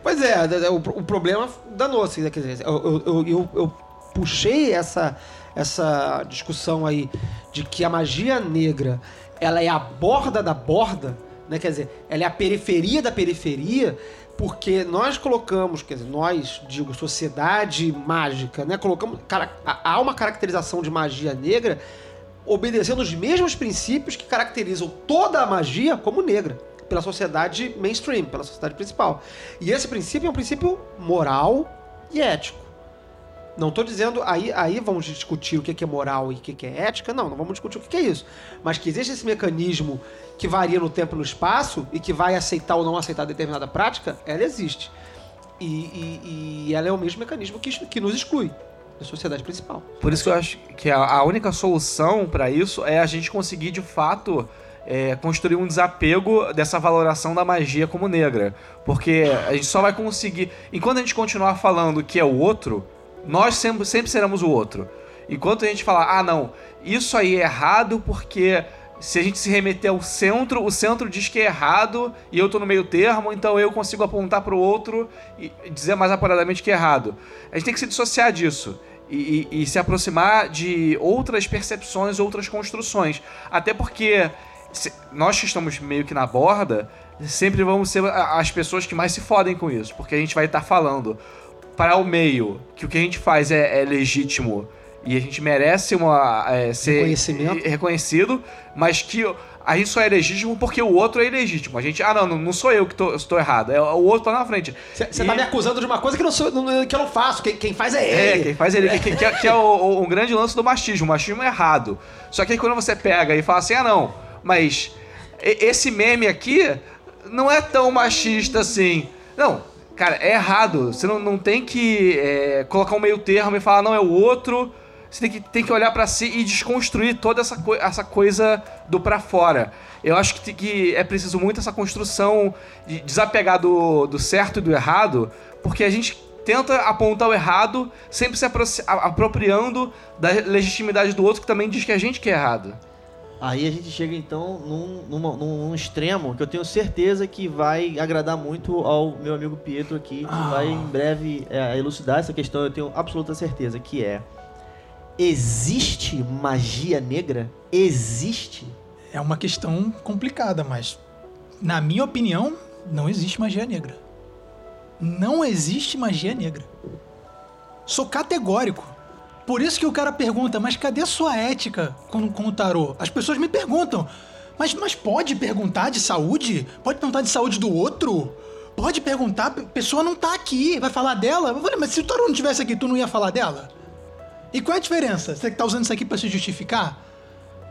Pois é, d- o, o problema danou-se, né? Quer dizer, eu, eu, eu, eu- puxei essa, essa discussão aí de que a magia negra ela é a borda da borda, né? Quer dizer, ela é a periferia da periferia, porque nós colocamos, quer dizer, nós, digo, sociedade mágica, né? Colocamos. Cara, há uma caracterização de magia negra obedecendo os mesmos princípios que caracterizam toda a magia como negra, pela sociedade mainstream, pela sociedade principal. E esse princípio é um princípio moral e ético. Não estou dizendo, aí, aí vamos discutir o que é moral e o que é ética, não, não vamos discutir o que que é isso. Mas que existe esse mecanismo que varia no tempo e no espaço e que vai aceitar ou não aceitar determinada prática, ela existe. E, e- e ela é o mesmo mecanismo que, que nos exclui da sociedade principal. Por isso que eu acho que a, única solução para isso é a gente conseguir de fato é, construir um desapego dessa valoração da magia como negra. Porque a gente só vai conseguir. Enquanto a gente continuar falando que é o outro, nós sempre, sempre seremos o outro. Enquanto a gente falar, ah, não, isso aí é errado porque. Se a gente se remeter ao centro, o centro diz que é errado e eu tô no meio termo, então eu consigo apontar pro outro e dizer mais apuradamente que é errado. A gente tem que se dissociar disso e, e- e se aproximar de outras percepções, outras construções. Até porque nós que estamos meio que na borda, sempre vamos ser as pessoas que mais se fodem com isso, porque a gente vai estar falando para o meio que o que a gente faz é, é legítimo e a gente merece uma, é, ser Reconhecimento. reconhecido, mas que a gente só é legítimo porque o outro é ilegítimo. A gente, ah, não, não, sou eu que tô, estou errado, é o outro lá na frente. Você E- tá me acusando de uma coisa que, não sou, que eu não faço. Quem, quem faz é é, ele. quem faz ele, que, que é, que é o, um grande lance do machismo. O machismo é errado. Só que aí quando você pega e fala assim, ah não, mas esse meme aqui não é tão machista assim. Não, cara, é errado. Você não, não tem que é, colocar um meio termo e falar, não, é o outro. Você tem que, tem que olhar pra si e desconstruir toda essa, coi- essa coisa do pra fora. Eu acho que, que é preciso muito essa construção de desapegar do, do certo e do errado, porque a gente tenta apontar o errado, sempre se apropriando da legitimidade do outro que também diz que a gente que é errado. Aí a gente chega então num, numa- num extremo que eu tenho certeza que vai agradar muito ao meu amigo Pietro aqui, que vai em breve é, elucidar essa questão, eu tenho absoluta certeza, que é existe magia negra? Existe? É uma questão complicada, mas na minha opinião, não existe magia negra. Não existe magia negra. Sou categórico. Por isso que o cara pergunta, mas cadê sua ética com, com o tarô? As pessoas me perguntam, mas, mas pode perguntar de saúde? Pode perguntar de saúde do outro? Pode perguntar, a pessoa não tá aqui, vai falar dela? Eu falei, mas se o tarô não tivesse aqui, tu não ia falar dela? E qual é a diferença? Você tá usando isso aqui pra se justificar?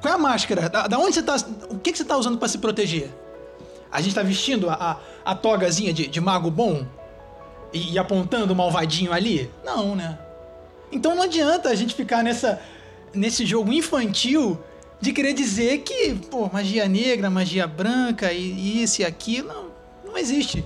Qual é a máscara? Da, da onde você tá. O que, que você tá usando pra se proteger? A gente tá vestindo a, a, a togazinha de, de mago bom? E, e apontando o malvadinho ali? Não, né? Então não adianta a gente ficar nessa, nesse jogo infantil de querer dizer que, pô, magia negra, magia branca e, e isso e aquilo. Não, não existe.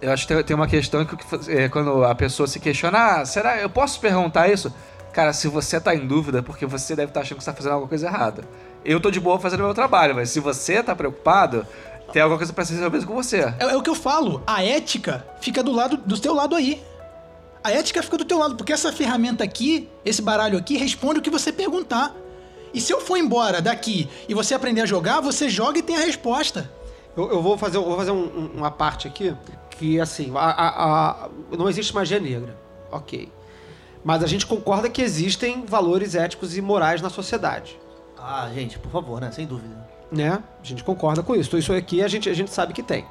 Eu acho que tem uma questão que é, quando a pessoa se questiona, ah, será eu posso perguntar isso? Cara, se você tá em dúvida, é porque você deve estar achando que você tá fazendo alguma coisa errada. Eu tô de boa fazendo o meu trabalho, mas se você tá preocupado, tem alguma coisa pra ser resolvida com você. É, é o que eu falo. A ética fica do lado do teu lado aí. A ética fica do teu lado, porque essa ferramenta aqui, esse baralho aqui, responde o que você perguntar. E se eu for embora daqui e você aprender a jogar, você joga e tem a resposta. Eu, eu vou fazer, eu vou fazer um- um- uma parte aqui que, assim, a- a- a- não existe magia negra. Ok. Mas a gente concorda que existem valores éticos e morais na sociedade. Ah, gente, por favor, né? Sem dúvida. né? A gente concorda com isso. Então, isso aqui a gente, a gente sabe que tem.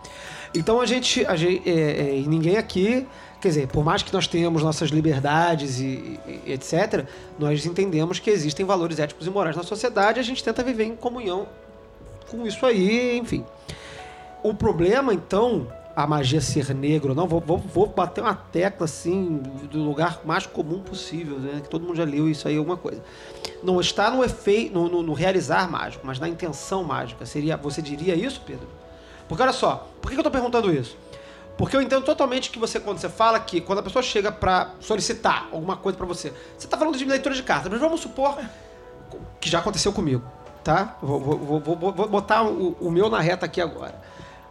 Então a gente, a gente é, é, ninguém aqui, quer dizer, por mais que nós tenhamos nossas liberdades e, e- e etc, nós entendemos que existem valores éticos e morais na sociedade. E a gente tenta viver em comunhão com isso aí, enfim. O problema, então, a magia ser negra ou não, vou, vou, vou bater uma tecla assim do lugar mais comum possível, né? Que todo mundo já leu isso aí, alguma coisa. Não está no efeito, no, no- no realizar mágico, mas na intenção mágica. Seria, você diria isso, Pedro? Porque olha só, por que eu tô perguntando isso? Porque eu entendo totalmente que você, quando você fala que quando a pessoa chega pra solicitar alguma coisa pra você, você tá falando de leitura de cartas, mas vamos supor que já aconteceu comigo, tá? Vou- vou- vou- vou botar o, o meu na reta aqui agora.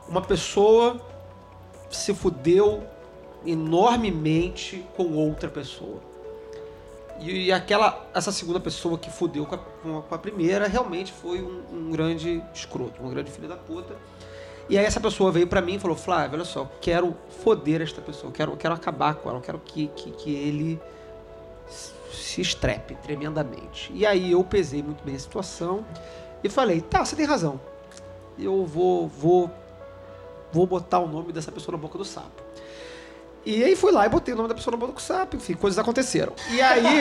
Uma pessoa se fudeu enormemente com outra pessoa. E, e aquela, essa segunda pessoa que fudeu com a, com a- primeira realmente foi um, um grande escroto, um grande filho da puta. E aí essa pessoa veio pra mim e falou, Flávio, olha só, quero foder esta pessoa, quero, quero acabar com ela, quero que, que, que ele se estrepe tremendamente. E aí eu pesei muito bem a situação e falei, tá, você tem razão. Eu vou, vou, vou botar o nome dessa pessoa na boca do sapo. E aí fui lá e botei o nome da pessoa na boca do sapo, enfim, coisas aconteceram. E aí...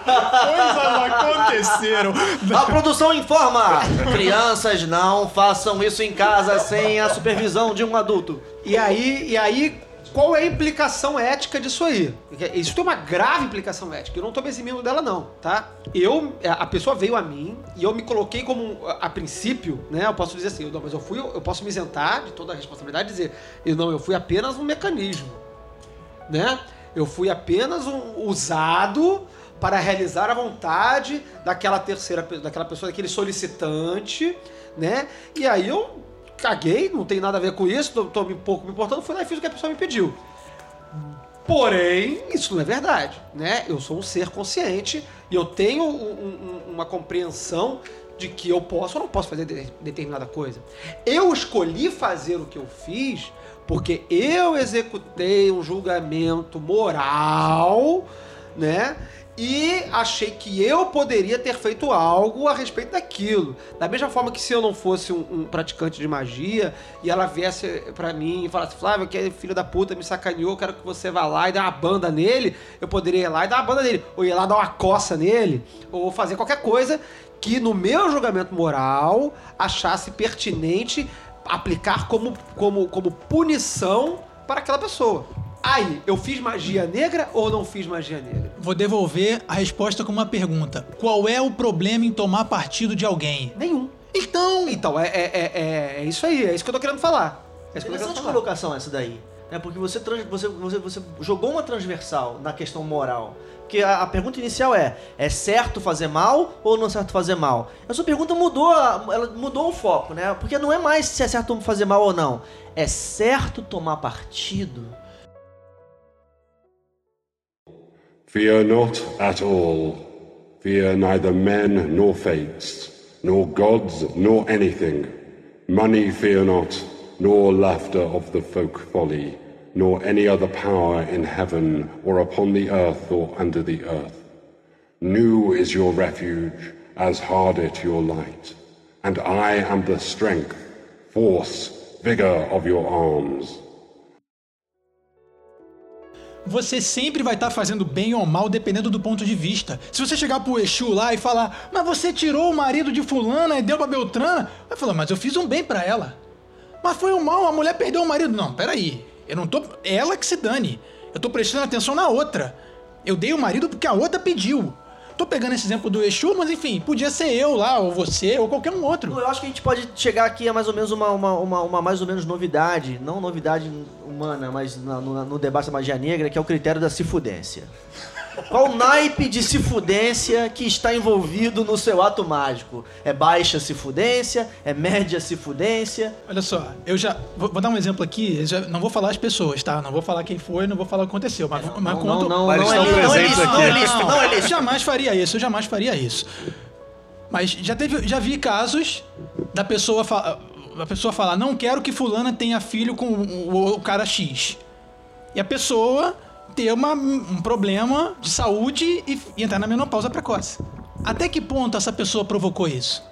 Coisas aconteceram. A produção informa! Crianças não façam isso em casa sem a supervisão de um adulto. E aí, e aí, qual é a implicação ética disso aí? Isso tem uma grave implicação ética. Eu não tô me eximindo dela, não, tá? Eu, a pessoa veio a mim e eu me coloquei como, a princípio, né? Eu posso dizer assim, eu, não, mas eu fui, eu posso me isentar de toda a responsabilidade e dizer, eu não, eu fui apenas um mecanismo, né? Eu fui apenas um usado para realizar a vontade daquela terceira, daquela pessoa, daquele solicitante, né? E aí eu caguei, não tem nada a ver com isso, tô, tô me pouco me importando, fui lá e fiz o que a pessoa me pediu. Porém, isso não é verdade, né? Eu sou um ser consciente E eu tenho um- um- uma compreensão de que eu posso ou não posso fazer de- determinada coisa. Eu escolhi fazer o que eu fiz porque eu executei um julgamento moral, né? E achei que eu poderia ter feito algo a respeito daquilo. Da mesma forma que se eu não fosse um, um praticante de magia e ela viesse pra mim e falasse, Flávio, que é filho da puta, me sacaneou, quero que você vá lá e dê uma banda nele, eu poderia ir lá e dar uma banda nele. Ou ir lá dar uma coça nele, ou fazer qualquer coisa que no meu julgamento moral achasse pertinente aplicar como, como, como punição para aquela pessoa. Aí, eu fiz magia negra ou não fiz magia negra? Vou devolver a resposta com uma pergunta. Qual é o problema em tomar partido de alguém? Nenhum. Então, Então, é, é, é, é- é isso aí, é isso que eu tô querendo falar. É isso que eu tô querendo falar. colocação essa daí. Né? Porque você, trans- você, você, você jogou uma transversal na questão moral. Porque a, a pergunta inicial é: é certo fazer mal ou não é certo fazer mal? A sua pergunta mudou, ela mudou o foco, né? Porque não é mais se é certo fazer mal ou não. É certo tomar partido? Fear not at all. Fear neither men nor fates, nor gods nor anything. Money fear not, nor laughter of the folk folly, nor any other power in heaven or upon the earth or under the earth. New is your refuge, as hard it your light. And I am the strength, force, vigor of your arms. Você sempre vai estar fazendo bem ou mal dependendo do ponto de vista. Se você chegar pro Exu lá e falar, mas você tirou o marido de fulana e deu pra Beltrana, vai falar, mas eu fiz um bem pra ela. Mas foi um mal, a mulher perdeu o marido. Não, peraí. Eu não tô. Ela que se dane. Eu tô prestando atenção na outra. Eu dei o marido porque a outra pediu. Tô pegando esse exemplo do Exu, mas enfim, podia ser eu lá, ou você, ou qualquer um outro. Eu acho que a gente pode chegar aqui a mais ou menos uma, uma, uma, uma mais ou menos novidade, não novidade humana, mas na- no, no debate da magia negra, que é o critério da cifudência. Qual o naipe de cifudência que está envolvido no seu ato mágico? É baixa cifudência? É média cifudência? Olha só, eu já. Vou, vou dar um exemplo aqui, eu já, não vou falar as pessoas, tá? Não vou falar quem foi, não vou falar o que aconteceu, mas, mas Não, conto. não, não, Mas não, é, li- não é aqui. não é lícito, não é Eu jamais faria isso, eu jamais faria isso. Mas já teve, já vi casos da pessoa fa- a pessoa falar, não quero que fulana tenha filho com o, o cara X. E a pessoa ter uma- um problema de saúde e, e entrar na menopausa precoce. Até que ponto essa pessoa provocou isso?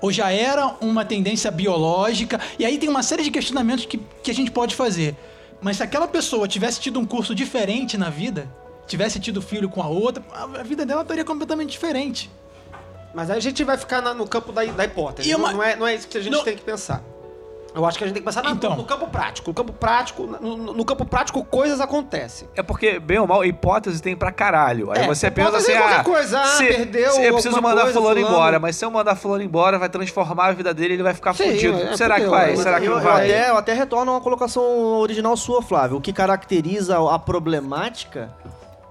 Ou já era uma tendência biológica? E aí tem uma série de questionamentos que, que a gente pode fazer. Mas se aquela pessoa tivesse tido um curso diferente na vida, tivesse tido filho com a outra, a vida dela estaria completamente diferente. Mas aí a gente vai ficar na- no campo da, da hipótese. E não, uma- não é, não é isso que a gente Não. tem que pensar. Eu acho que a gente tem que pensar na- Então. no campo prático. No campo prático, no, no campo prático, coisas acontecem. É porque, bem ou mal, hipótese tem pra caralho. Aí É, você pensa assim, é qualquer ah, coisa, ah, se, perdeu se eu preciso mandar coisa, fulano fulano. embora, mas se eu mandar fulano embora, vai transformar a vida dele, ele vai ficar Sim, fudido. é, Será que vai? Será que eu, não eu vai? até, eu até retorno a uma colocação original sua, Flávio. O que caracteriza a problemática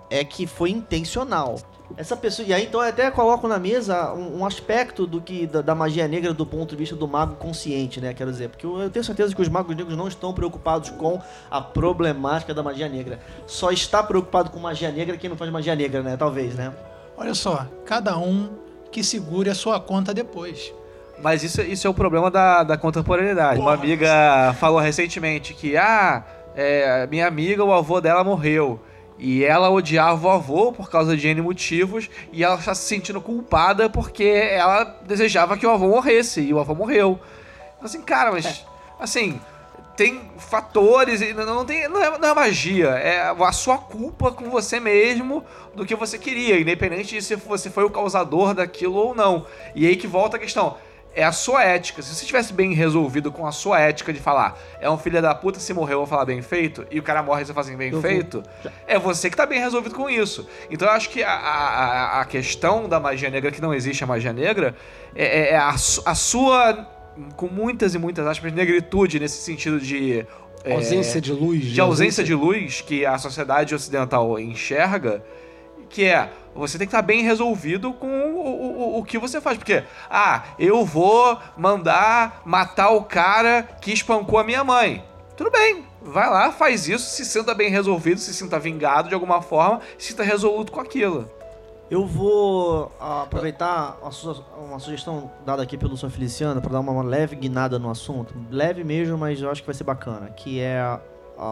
é que foi intencional. Essa pessoa. E aí, então, eu até coloco na mesa um, um aspecto do que da, da magia negra do ponto de vista do mago consciente, né? Quero dizer, porque eu, eu tenho certeza que os magos negros não estão preocupados com a problemática da magia negra. Só está preocupado com magia negra quem não faz magia negra, né? Talvez, né? Olha só, cada um que segure a sua conta depois. Mas isso, isso é o problema da, da contemporaneidade. Uma amiga falou recentemente que, ah, é, minha amiga, o avô dela morreu. E ela odiava o avô por causa de N motivos. E ela está se sentindo culpada porque ela desejava que o avô morresse. E o avô morreu. Assim, cara, mas. Assim. Tem fatores, e não, não tem, não, é, não é magia, é a sua culpa com você mesmo do que você queria, independente de se você foi o causador daquilo ou não. E aí que volta a questão é a sua ética. Se você tivesse bem resolvido com a sua ética de falar, é um filho da puta, se morreu, eu vou falar bem feito, e o cara morre e você fala assim, bem feito, é você que tá bem resolvido com isso. Então eu acho que a, a, a questão da magia negra, que não existe a magia negra, é, é a, su- a sua, com muitas e muitas aspas, negritude nesse sentido de. é, Ausência de luz. de ausência de luz que a sociedade ocidental enxerga, que é você tem que estar bem resolvido com o, o, o- que você faz. Porque, ah, eu vou mandar matar o cara que espancou a minha mãe. Tudo bem, vai lá, faz isso, se sinta bem resolvido, se sinta vingado de alguma forma, se sinta resoluto com aquilo. Eu vou ah, aproveitar uma sugestão dada aqui pelo Sr. Feliciano para dar uma, leve guinada no assunto. Leve mesmo, mas eu acho que vai ser bacana. Que é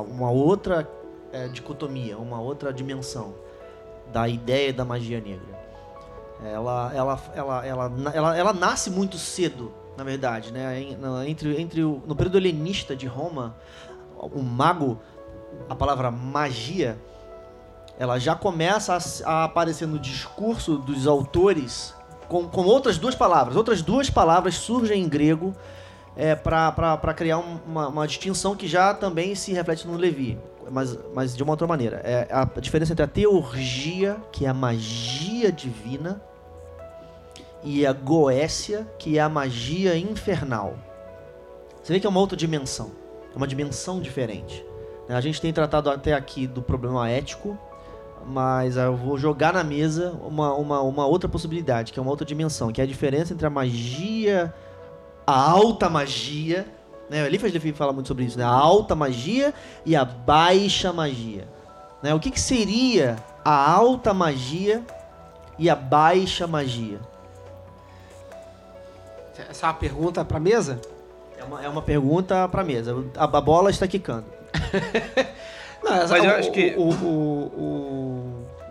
uma outra eh, dicotomia, uma outra dimensão da ideia da magia negra. Ela, ela, ela, ela, ela, ela nasce muito cedo, na verdade, né? Entre, entre o, no período helenista de Roma, o mago, a palavra magia, ela já começa a, a aparecer no discurso dos autores com, com outras duas palavras. Outras duas palavras surgem em grego é, para criar um- uma, uma distinção que já também se reflete no Levi, mas, mas de uma outra maneira. É a diferença entre a teurgia, que é a magia divina, e a goécia, que é a magia infernal. Você vê que é uma outra dimensão, é uma dimensão diferente. né? A gente tem tratado até aqui do problema ético, mas eu vou jogar na mesa uma, uma, uma outra possibilidade, que é uma outra dimensão, que é a diferença entre a magia, a alta magia, né? O Eliphas Levi fala muito sobre isso, né? A alta magia e a baixa magia. Né? O que, que seria a alta magia e a baixa magia? Essa é uma pergunta pra mesa? É uma, é uma pergunta pra mesa. A, a bola está quicando. Não, essa- Mas eu o, acho que- o, o,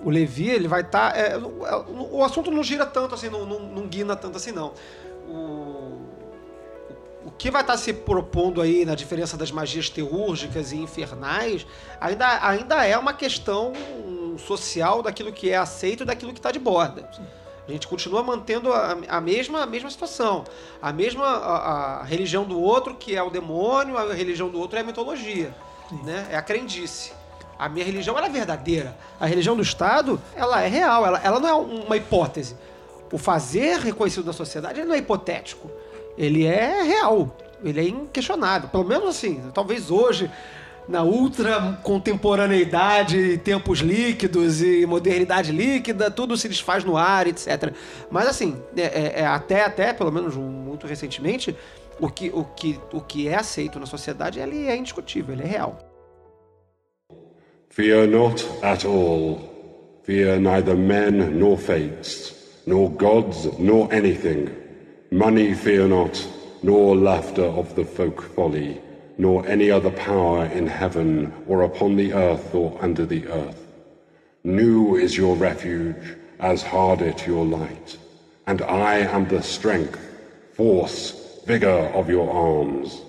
o, o Levi, ele vai estar. o assunto não gira tanto assim, não, não, não guina tanto assim, não. O, o que vai estar se propondo aí na diferença das magias teúrgicas e infernais ainda, ainda é uma questão social daquilo que é aceito e daquilo que está de borda. A gente continua mantendo a, a mesma, a mesma situação. A mesma a, a religião do outro, que é o demônio, a religião do outro é a mitologia. Né? É a crendice. A minha religião ela é verdadeira. A religião do Estado, ela é real. Ela, ela não é uma hipótese. O fazer reconhecido da sociedade não é hipotético. Ele é real. Ele é inquestionável. Pelo menos assim, talvez hoje, na ultra contemporaneidade, tempos líquidos e modernidade líquida, tudo se desfaz no ar, etc. Mas assim, é, é- é até, até, pelo menos muito recentemente, o que, o, que, o que é aceito na sociedade ele é indiscutível, ele é real. Fear not at all. Fear neither men nor fates, nor gods nor anything. Money fear not, nor laughter of the folk folly, nor any other power in heaven or upon the earth or under the earth. New is your refuge, as hard it your light, and I am the strength, force, vigor of your arms.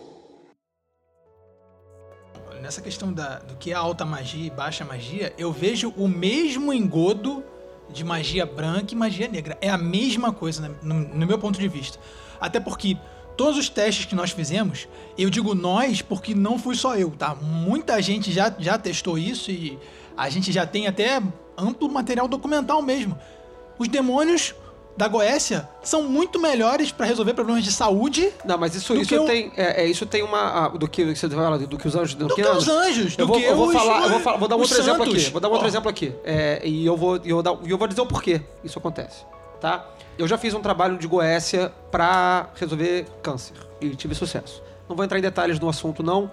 Nessa questão da, do que é alta magia e baixa magia, eu vejo o mesmo engodo de magia branca e magia negra. É a mesma coisa, né, no, meu ponto de vista. Até porque todos os testes que nós fizemos, eu digo nós porque não fui só eu, tá? Muita gente já, já testou isso e a gente já tem até amplo material documental mesmo. Os demônios da Goécia são muito melhores para resolver problemas de saúde Não, mas isso, isso que o- tem. É, é, isso tem uma. ah, do que você fala, do que os anjos. Do, do que os anjos, Eu do vou, que eu vou os, falar, eu vou, falar- vou dar um outro exemplo santos. aqui. Vou dar um outro Ó, exemplo aqui. É, e eu vou, eu, dar- eu vou dizer o porquê isso acontece, tá? Eu já fiz um trabalho de Goécia pra resolver câncer e tive sucesso. Não vou entrar em detalhes no assunto, não,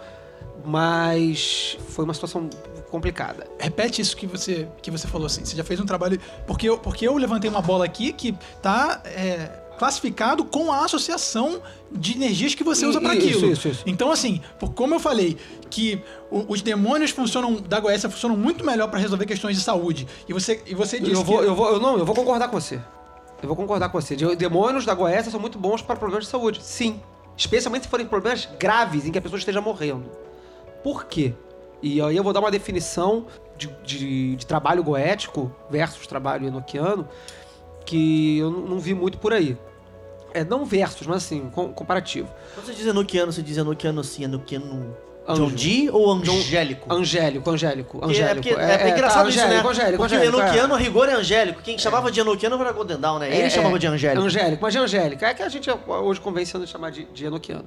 mas foi uma situação complicada. Repete isso que você, que você falou assim. Você já fez um trabalho. Porque eu, porque eu levantei uma bola aqui que tá é, classificado com a associação de energias que você usa para isso, aquilo. isso, isso. Então, assim, por, como eu falei, que os demônios funcionam da Goécia funcionam muito melhor para resolver questões de saúde. E você, e você disse Eu vou, que. eu vou, eu não, eu vou concordar com você. Eu vou concordar com você. De- Demônios da Goécia são muito bons para problemas de saúde. Sim. Especialmente se forem problemas graves em que a pessoa esteja morrendo. Por quê? E aí eu vou dar uma definição de, de- de trabalho goético versus trabalho enoquiano que eu não, vi muito por aí. É, não versus, mas assim, com- comparativo. Quando você diz enoquiano, você diz enoquiano assim, enoquiano Anjo. John Dee ou angélico? Angélico, angélico, Porque angélico. É, porque é, é engraçado tá, isso, né? angélico, angélico, porque angélico, é. enoquiano, a rigor, é angélico. Quem chamava de enoquiano era Golden Dawn, né? Ele É, chamava é. de angélico. Angélico, mas de angélico. É que a gente hoje convence a chamar de, de enoquiano.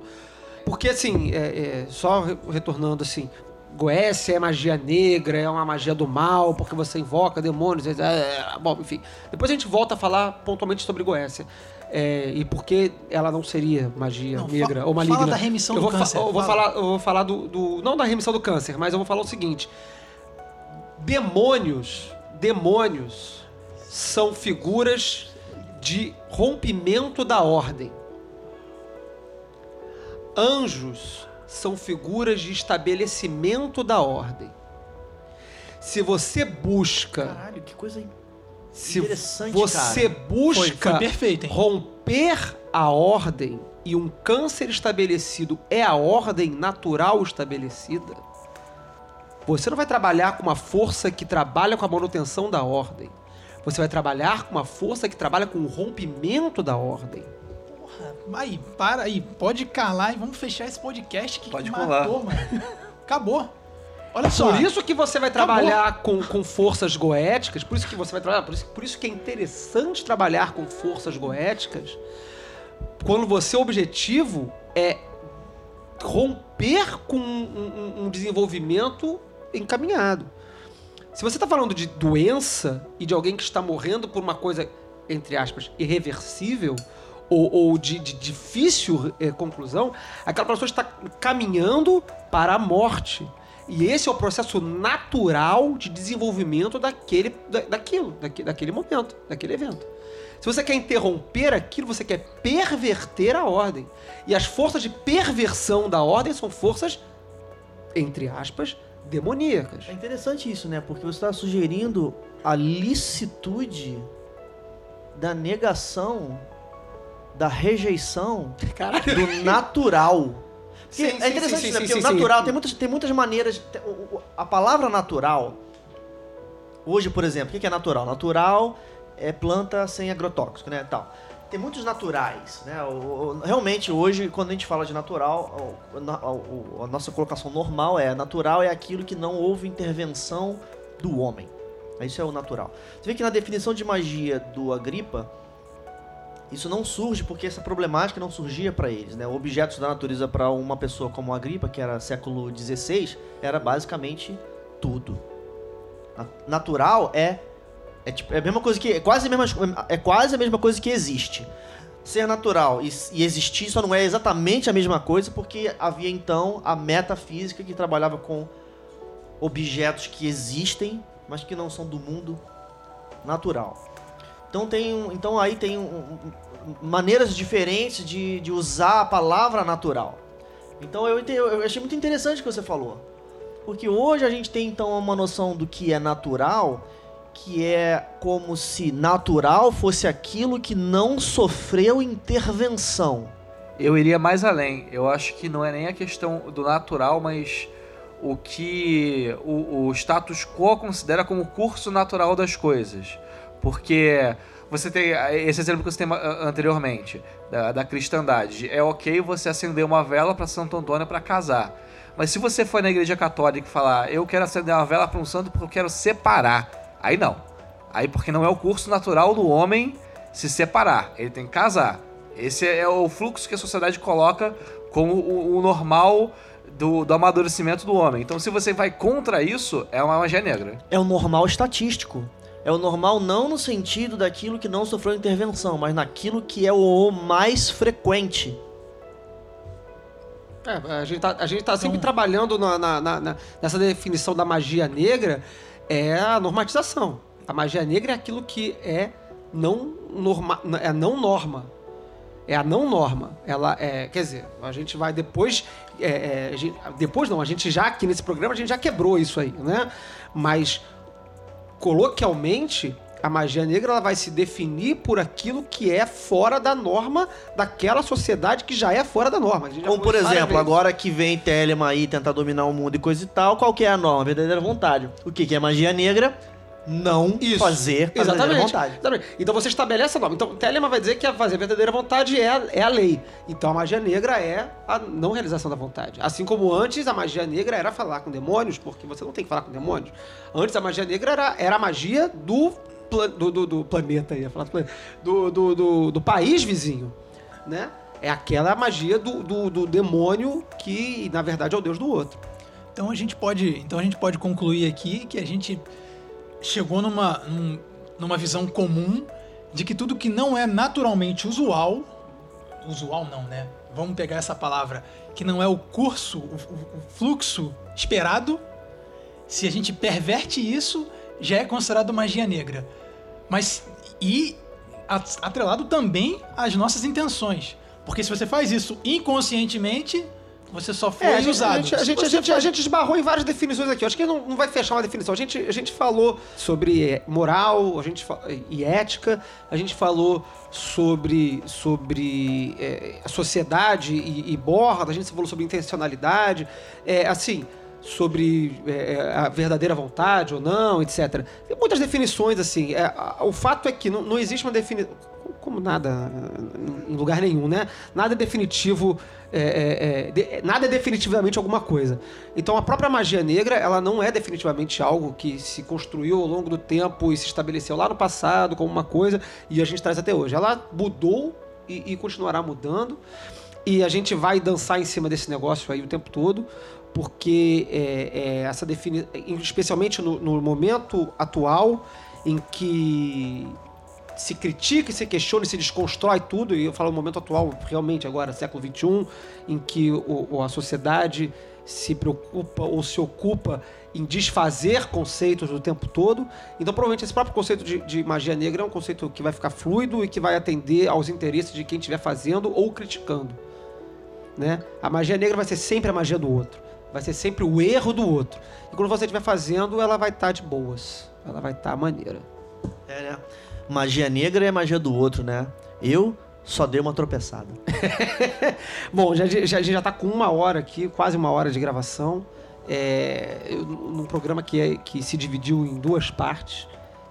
Porque, assim, é- é, só re- retornando assim, Goécia é magia negra, é uma magia do mal, porque você invoca demônios. É, é, bom, enfim. Depois a gente volta a falar pontualmente sobre Goécia. É, e por que ela não seria magia Não, negra ou maligna. fala da remissão eu do câncer, Eu vou fala. falar, eu vou falar do, do- Não da remissão do câncer, mas eu vou falar o seguinte: demônios. Demônios são figuras de rompimento da ordem. Anjos são figuras de estabelecimento da ordem. Se você busca, Caralho, que coisa se interessante, você cara. busca Foi- foi perfeito, hein? romper a ordem e um câncer estabelecido é a ordem natural estabelecida, você não vai trabalhar com uma força que trabalha com a manutenção da ordem. Você vai trabalhar com uma força que trabalha com o rompimento da ordem. Porra, aí, para aí. Pode calar e vamos fechar esse podcast que Pode matou, mano. Acabou. Olha só. Por isso que você vai trabalhar com, com forças goéticas, por isso que você vai trabalhar, por isso, por isso que é interessante trabalhar com forças goéticas, quando você o objetivo é romper com um, um- um desenvolvimento encaminhado. Se você está falando de doença e de alguém que está morrendo por uma coisa, entre aspas, irreversível, ou, ou de, de difícil eh, conclusão, aquela pessoa está caminhando para a morte. E esse é o processo natural de desenvolvimento daquele, da, daquilo, daque- daquele momento, daquele evento. Se você quer interromper aquilo, você quer perverter a ordem. E as forças de perversão da ordem são forças, entre aspas, demoníacas. É interessante isso, né? Porque você está sugerindo a licitude da negação, da rejeição do natural. Sim, sim, é interessante sim, isso, né? Porque o natural tem muitas, tem muitas maneiras. A palavra natural. Hoje, por exemplo, o que é natural? Natural é planta sem agrotóxico, né? Tal. Tem muitos naturais, né? Realmente, hoje, quando a gente fala de natural, a nossa colocação normal é natural é aquilo que não houve intervenção do homem. Isso é o natural. Você vê que na definição de magia do Agripa, isso não surge porque essa problemática não surgia para eles, né? Objetos da natureza para uma pessoa como a Agripa, que era século XVI, era basicamente tudo. Na- Natural é é, tipo, é a mesma coisa que é quase a mesma é quase a mesma coisa que existe. Ser natural e, e existir só não é exatamente a mesma coisa porque havia então a metafísica que trabalhava com objetos que existem, mas que não são do mundo natural. Então tem então aí tem um- um- maneiras diferentes de, de usar a palavra natural. Então eu, eu achei muito interessante o que você falou. Porque hoje a gente tem então uma noção do que é natural, que é como se natural fosse aquilo que não sofreu intervenção. Eu iria mais além. Eu acho que não é nem a questão do natural, mas o que o, o status quo considera como curso natural das coisas. Porque você tem esse exemplo que você tem anteriormente, da, da cristandade. É ok você acender uma vela para Santo Antônio para casar. Mas se você for na igreja católica e falar, eu quero acender uma vela para um santo porque eu quero separar, aí não. Aí porque não é o curso natural do homem se separar, ele tem que casar. Esse é o fluxo que a sociedade coloca como o, o normal do, do amadurecimento do homem. Então, se você vai contra isso, é uma magia negra. É o normal estatístico. É o normal não no sentido daquilo que não sofreu intervenção, mas naquilo que é o mais frequente. É, a gente tá, a gente tá sempre trabalhando na- na- na- nessa definição da magia negra, é a normatização. A magia negra é aquilo que é não norma, é não norma. É a não norma. Ela é, quer dizer, a gente vai depois, é, é, gente- depois não, a gente já aqui nesse programa a gente já quebrou isso aí, né? Mas coloquialmente a magia negra ela vai se definir por aquilo que é fora da norma daquela sociedade que já é fora da norma. Como por exemplo, agora que vem Telema aí tentar dominar o mundo e coisa e tal, qual que é a norma? A verdadeira vontade. O que, que é magia negra? Não Isso. fazer a verdadeira Exatamente. vontade. Exatamente. Então você estabelece a norma. Então, Telema vai dizer que a fazer a verdadeira vontade é a, é a lei. Então a magia negra é a não realização da vontade. Assim como antes a magia negra era falar com demônios, porque você não tem que falar com demônios. Antes a magia negra era, era a magia do, pla- do, do, do planeta, ia falar do planeta, do, do, do, do país vizinho, né? É aquela magia do, do, do demônio que, na verdade, é o deus do outro. Então a gente pode, então a gente pode concluir aqui que a gente chegou numa, num- numa visão comum de que tudo que não é naturalmente usual, usual não, né? Vamos pegar essa palavra, que não é o curso, o, o- fluxo esperado, se a gente perverte isso, já é considerado magia negra. Mas e atrelado também às nossas intenções. Porque se você faz isso inconscientemente, você só foi É, a gente, usado. a gente, a gente, a gente, a gente esbarrou em várias definições aqui. Eu acho que não, não vai fechar uma definição. A gente, a gente falou sobre moral a gente e ética, a gente falou sobre, sobre é, sociedade e, e borda, a gente falou sobre intencionalidade, é, assim, sobre é, a verdadeira vontade ou não, etc. Tem muitas definições, assim. É, a- o fato é que não, não existe uma definição. Como nada em lugar nenhum, né? Nada é definitivo. é, é, é, de- nada é definitivamente alguma coisa. Então a própria magia negra, ela não é definitivamente algo que se construiu ao longo do tempo e se estabeleceu lá no passado como uma coisa e a gente traz até hoje. Ela mudou e, e continuará mudando. E a gente vai dançar em cima desse negócio aí o tempo todo, porque é, é, essa definição, especialmente no, no momento atual em que se critica, e se questiona, e se desconstrói tudo, e eu falo no momento atual, realmente agora, século XXI, em que o- a sociedade se preocupa ou se ocupa em desfazer conceitos o tempo todo. Então, provavelmente, esse próprio conceito de, de magia negra é um conceito que vai ficar fluido e que vai atender aos interesses de quem estiver fazendo ou criticando. Né? A magia negra vai ser sempre a magia do outro. Vai ser sempre o erro do outro. E quando você estiver fazendo, ela vai estar de boas. Ela vai estar maneira. É, né? Magia negra é magia do outro, né? Eu só dei uma tropeçada. Bom, já, já, a gente já tá com uma hora aqui, quase uma hora de gravação. É, eu- num programa que, é, que se dividiu em duas partes,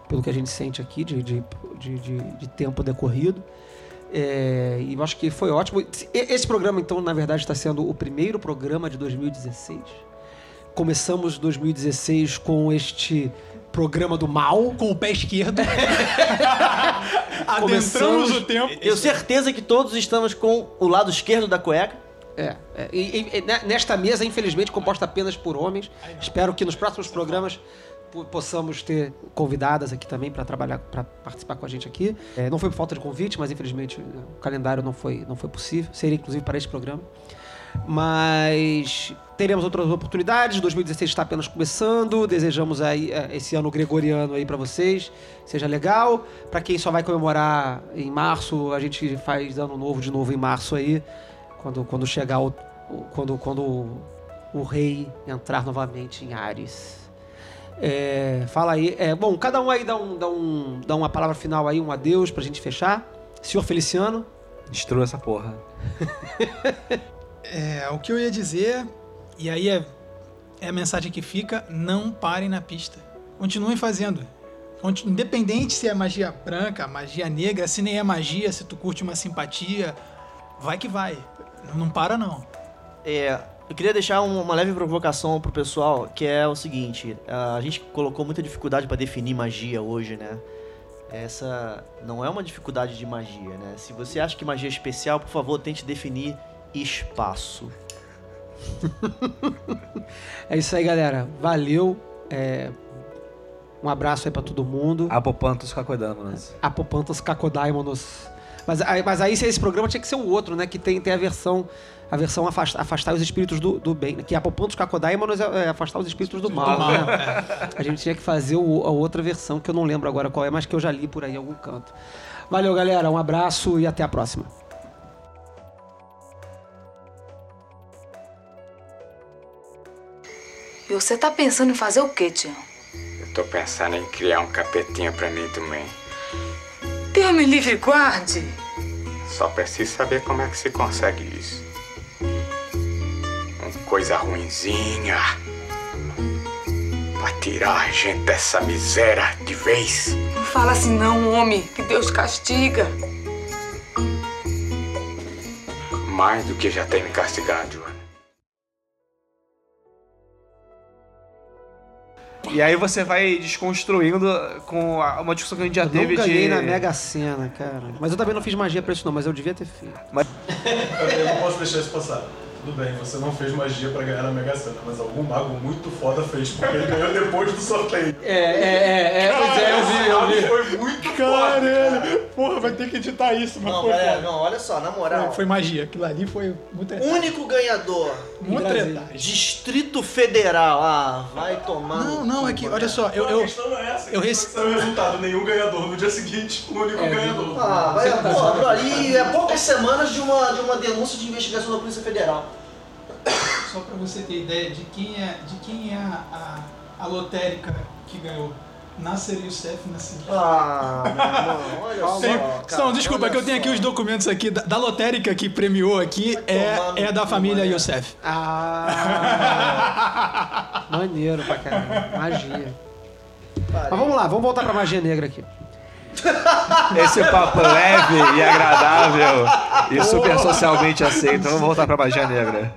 pelo que a gente sente aqui, de, de, de, de- de tempo decorrido. É, e eu acho que foi ótimo. Esse programa, então, na verdade, está sendo o primeiro programa de 2016. Começamos 2016 com este programa do mal. Com o pé esquerdo. Adentramos Começamos- o tempo. Tenho certeza que todos estamos com o lado esquerdo da cueca. É, é, e, e- e ne- nesta mesa, infelizmente, composta apenas por homens. Espero que nos próximos programas po- possamos ter convidadas aqui também para trabalhar, para participar com a gente aqui. É, não foi por falta de convite, mas infelizmente o calendário não foi, não foi possível. Seria inclusive para este programa. Mas teremos outras oportunidades. 2016 está apenas começando. Desejamos aí eh, esse ano gregoriano aí para vocês. Seja legal. Para quem só vai comemorar em março, a gente faz ano novo de novo em março aí, quando, quando chegar o, o- quando quando o, o rei entrar novamente em Ares. É, fala aí. É, bom, cada um aí dá, um, dá, um, dá uma palavra final aí, um adeus pra gente fechar. Senhor Feliciano. Destrua essa porra. É, o que eu ia dizer, e aí é, é a mensagem que fica: não parem na pista. Continuem fazendo. Independente se é magia branca, magia negra, se nem é magia, se tu curte uma simpatia, vai que vai. Não, para, não. É, eu queria deixar um- uma leve provocação pro pessoal, que é o seguinte: a gente colocou muita dificuldade pra definir magia hoje, né? Essa não é uma dificuldade de magia, né? Se você acha que magia é especial, por favor, tente definir espaço. É isso aí, galera. Valeu. É, um abraço aí pra todo mundo. Apopantos cacodamonas. Apopantos Cacodaimonos. Mas, aí- mas aí esse programa tinha que ser o outro, né? Que tem, tem a versão. A versão afastar, afastar os espíritos do, do bem. né? Que Apopantos Cacodaimonos é, é afastar os espíritos do mal. mal, né? A gente tinha que fazer o- a outra versão, que eu não lembro agora qual é, mas que eu já li por aí em algum canto. Valeu, galera. Um abraço e até a próxima. E você tá pensando em fazer o quê, Tião? Eu tô pensando em criar um capetinho pra mim também. Deus me livre guarde. Só preciso saber como é que se consegue isso. Uma coisa ruinzinha. Pra tirar a gente dessa miséria de vez. Não fala assim não, homem, que Deus castiga. Mais do que já tem me castigado, E aí você vai desconstruindo com a- uma discussão que a gente já Eu teve não ganhei de. na Mega Sena, cara. Mas eu também não fiz magia pra isso, não, mas eu devia ter feito. Mas Eu não posso deixar isso passar. Tudo bem, você não fez magia pra ganhar na Mega Sena, mas algum mago muito foda fez, porque ele ganhou depois do sorteio. É, é, é, é, pois é, eu vi, eu vi. Foi muito Caralho! Porra, vai ter que editar isso, mas Não, foi galera, foda. não, olha só, na moral. Foi, foi magia. Aquilo ali foi muito Único ganhador. Muito. Distrito Federal. Ah, vai tomar. Não, não, é que, olha só, eu. Não, eu a questão não é essa. eu Eu rece- recebi o resultado, nenhum ganhador. No dia seguinte, o único É, ganhador. Ah, vai, porra, bro, ali é poucas semanas de uma, de uma denúncia de investigação da Polícia Federal. Só pra você ter ideia de quem é, de quem é a, a, a lotérica que ganhou. Nasser Youssef Nasser. Ah, meu irmão, olha só. Cara, não, desculpa, é que eu tenho aqui só. os documentos aqui da, da lotérica que premiou aqui é, é da família mané. Youssef. Ah, maneiro pra caramba. Magia. Mas vamos lá, vamos voltar pra magia negra aqui. Esse papo leve e agradável e super socialmente aceito. Vamos voltar pra magia negra.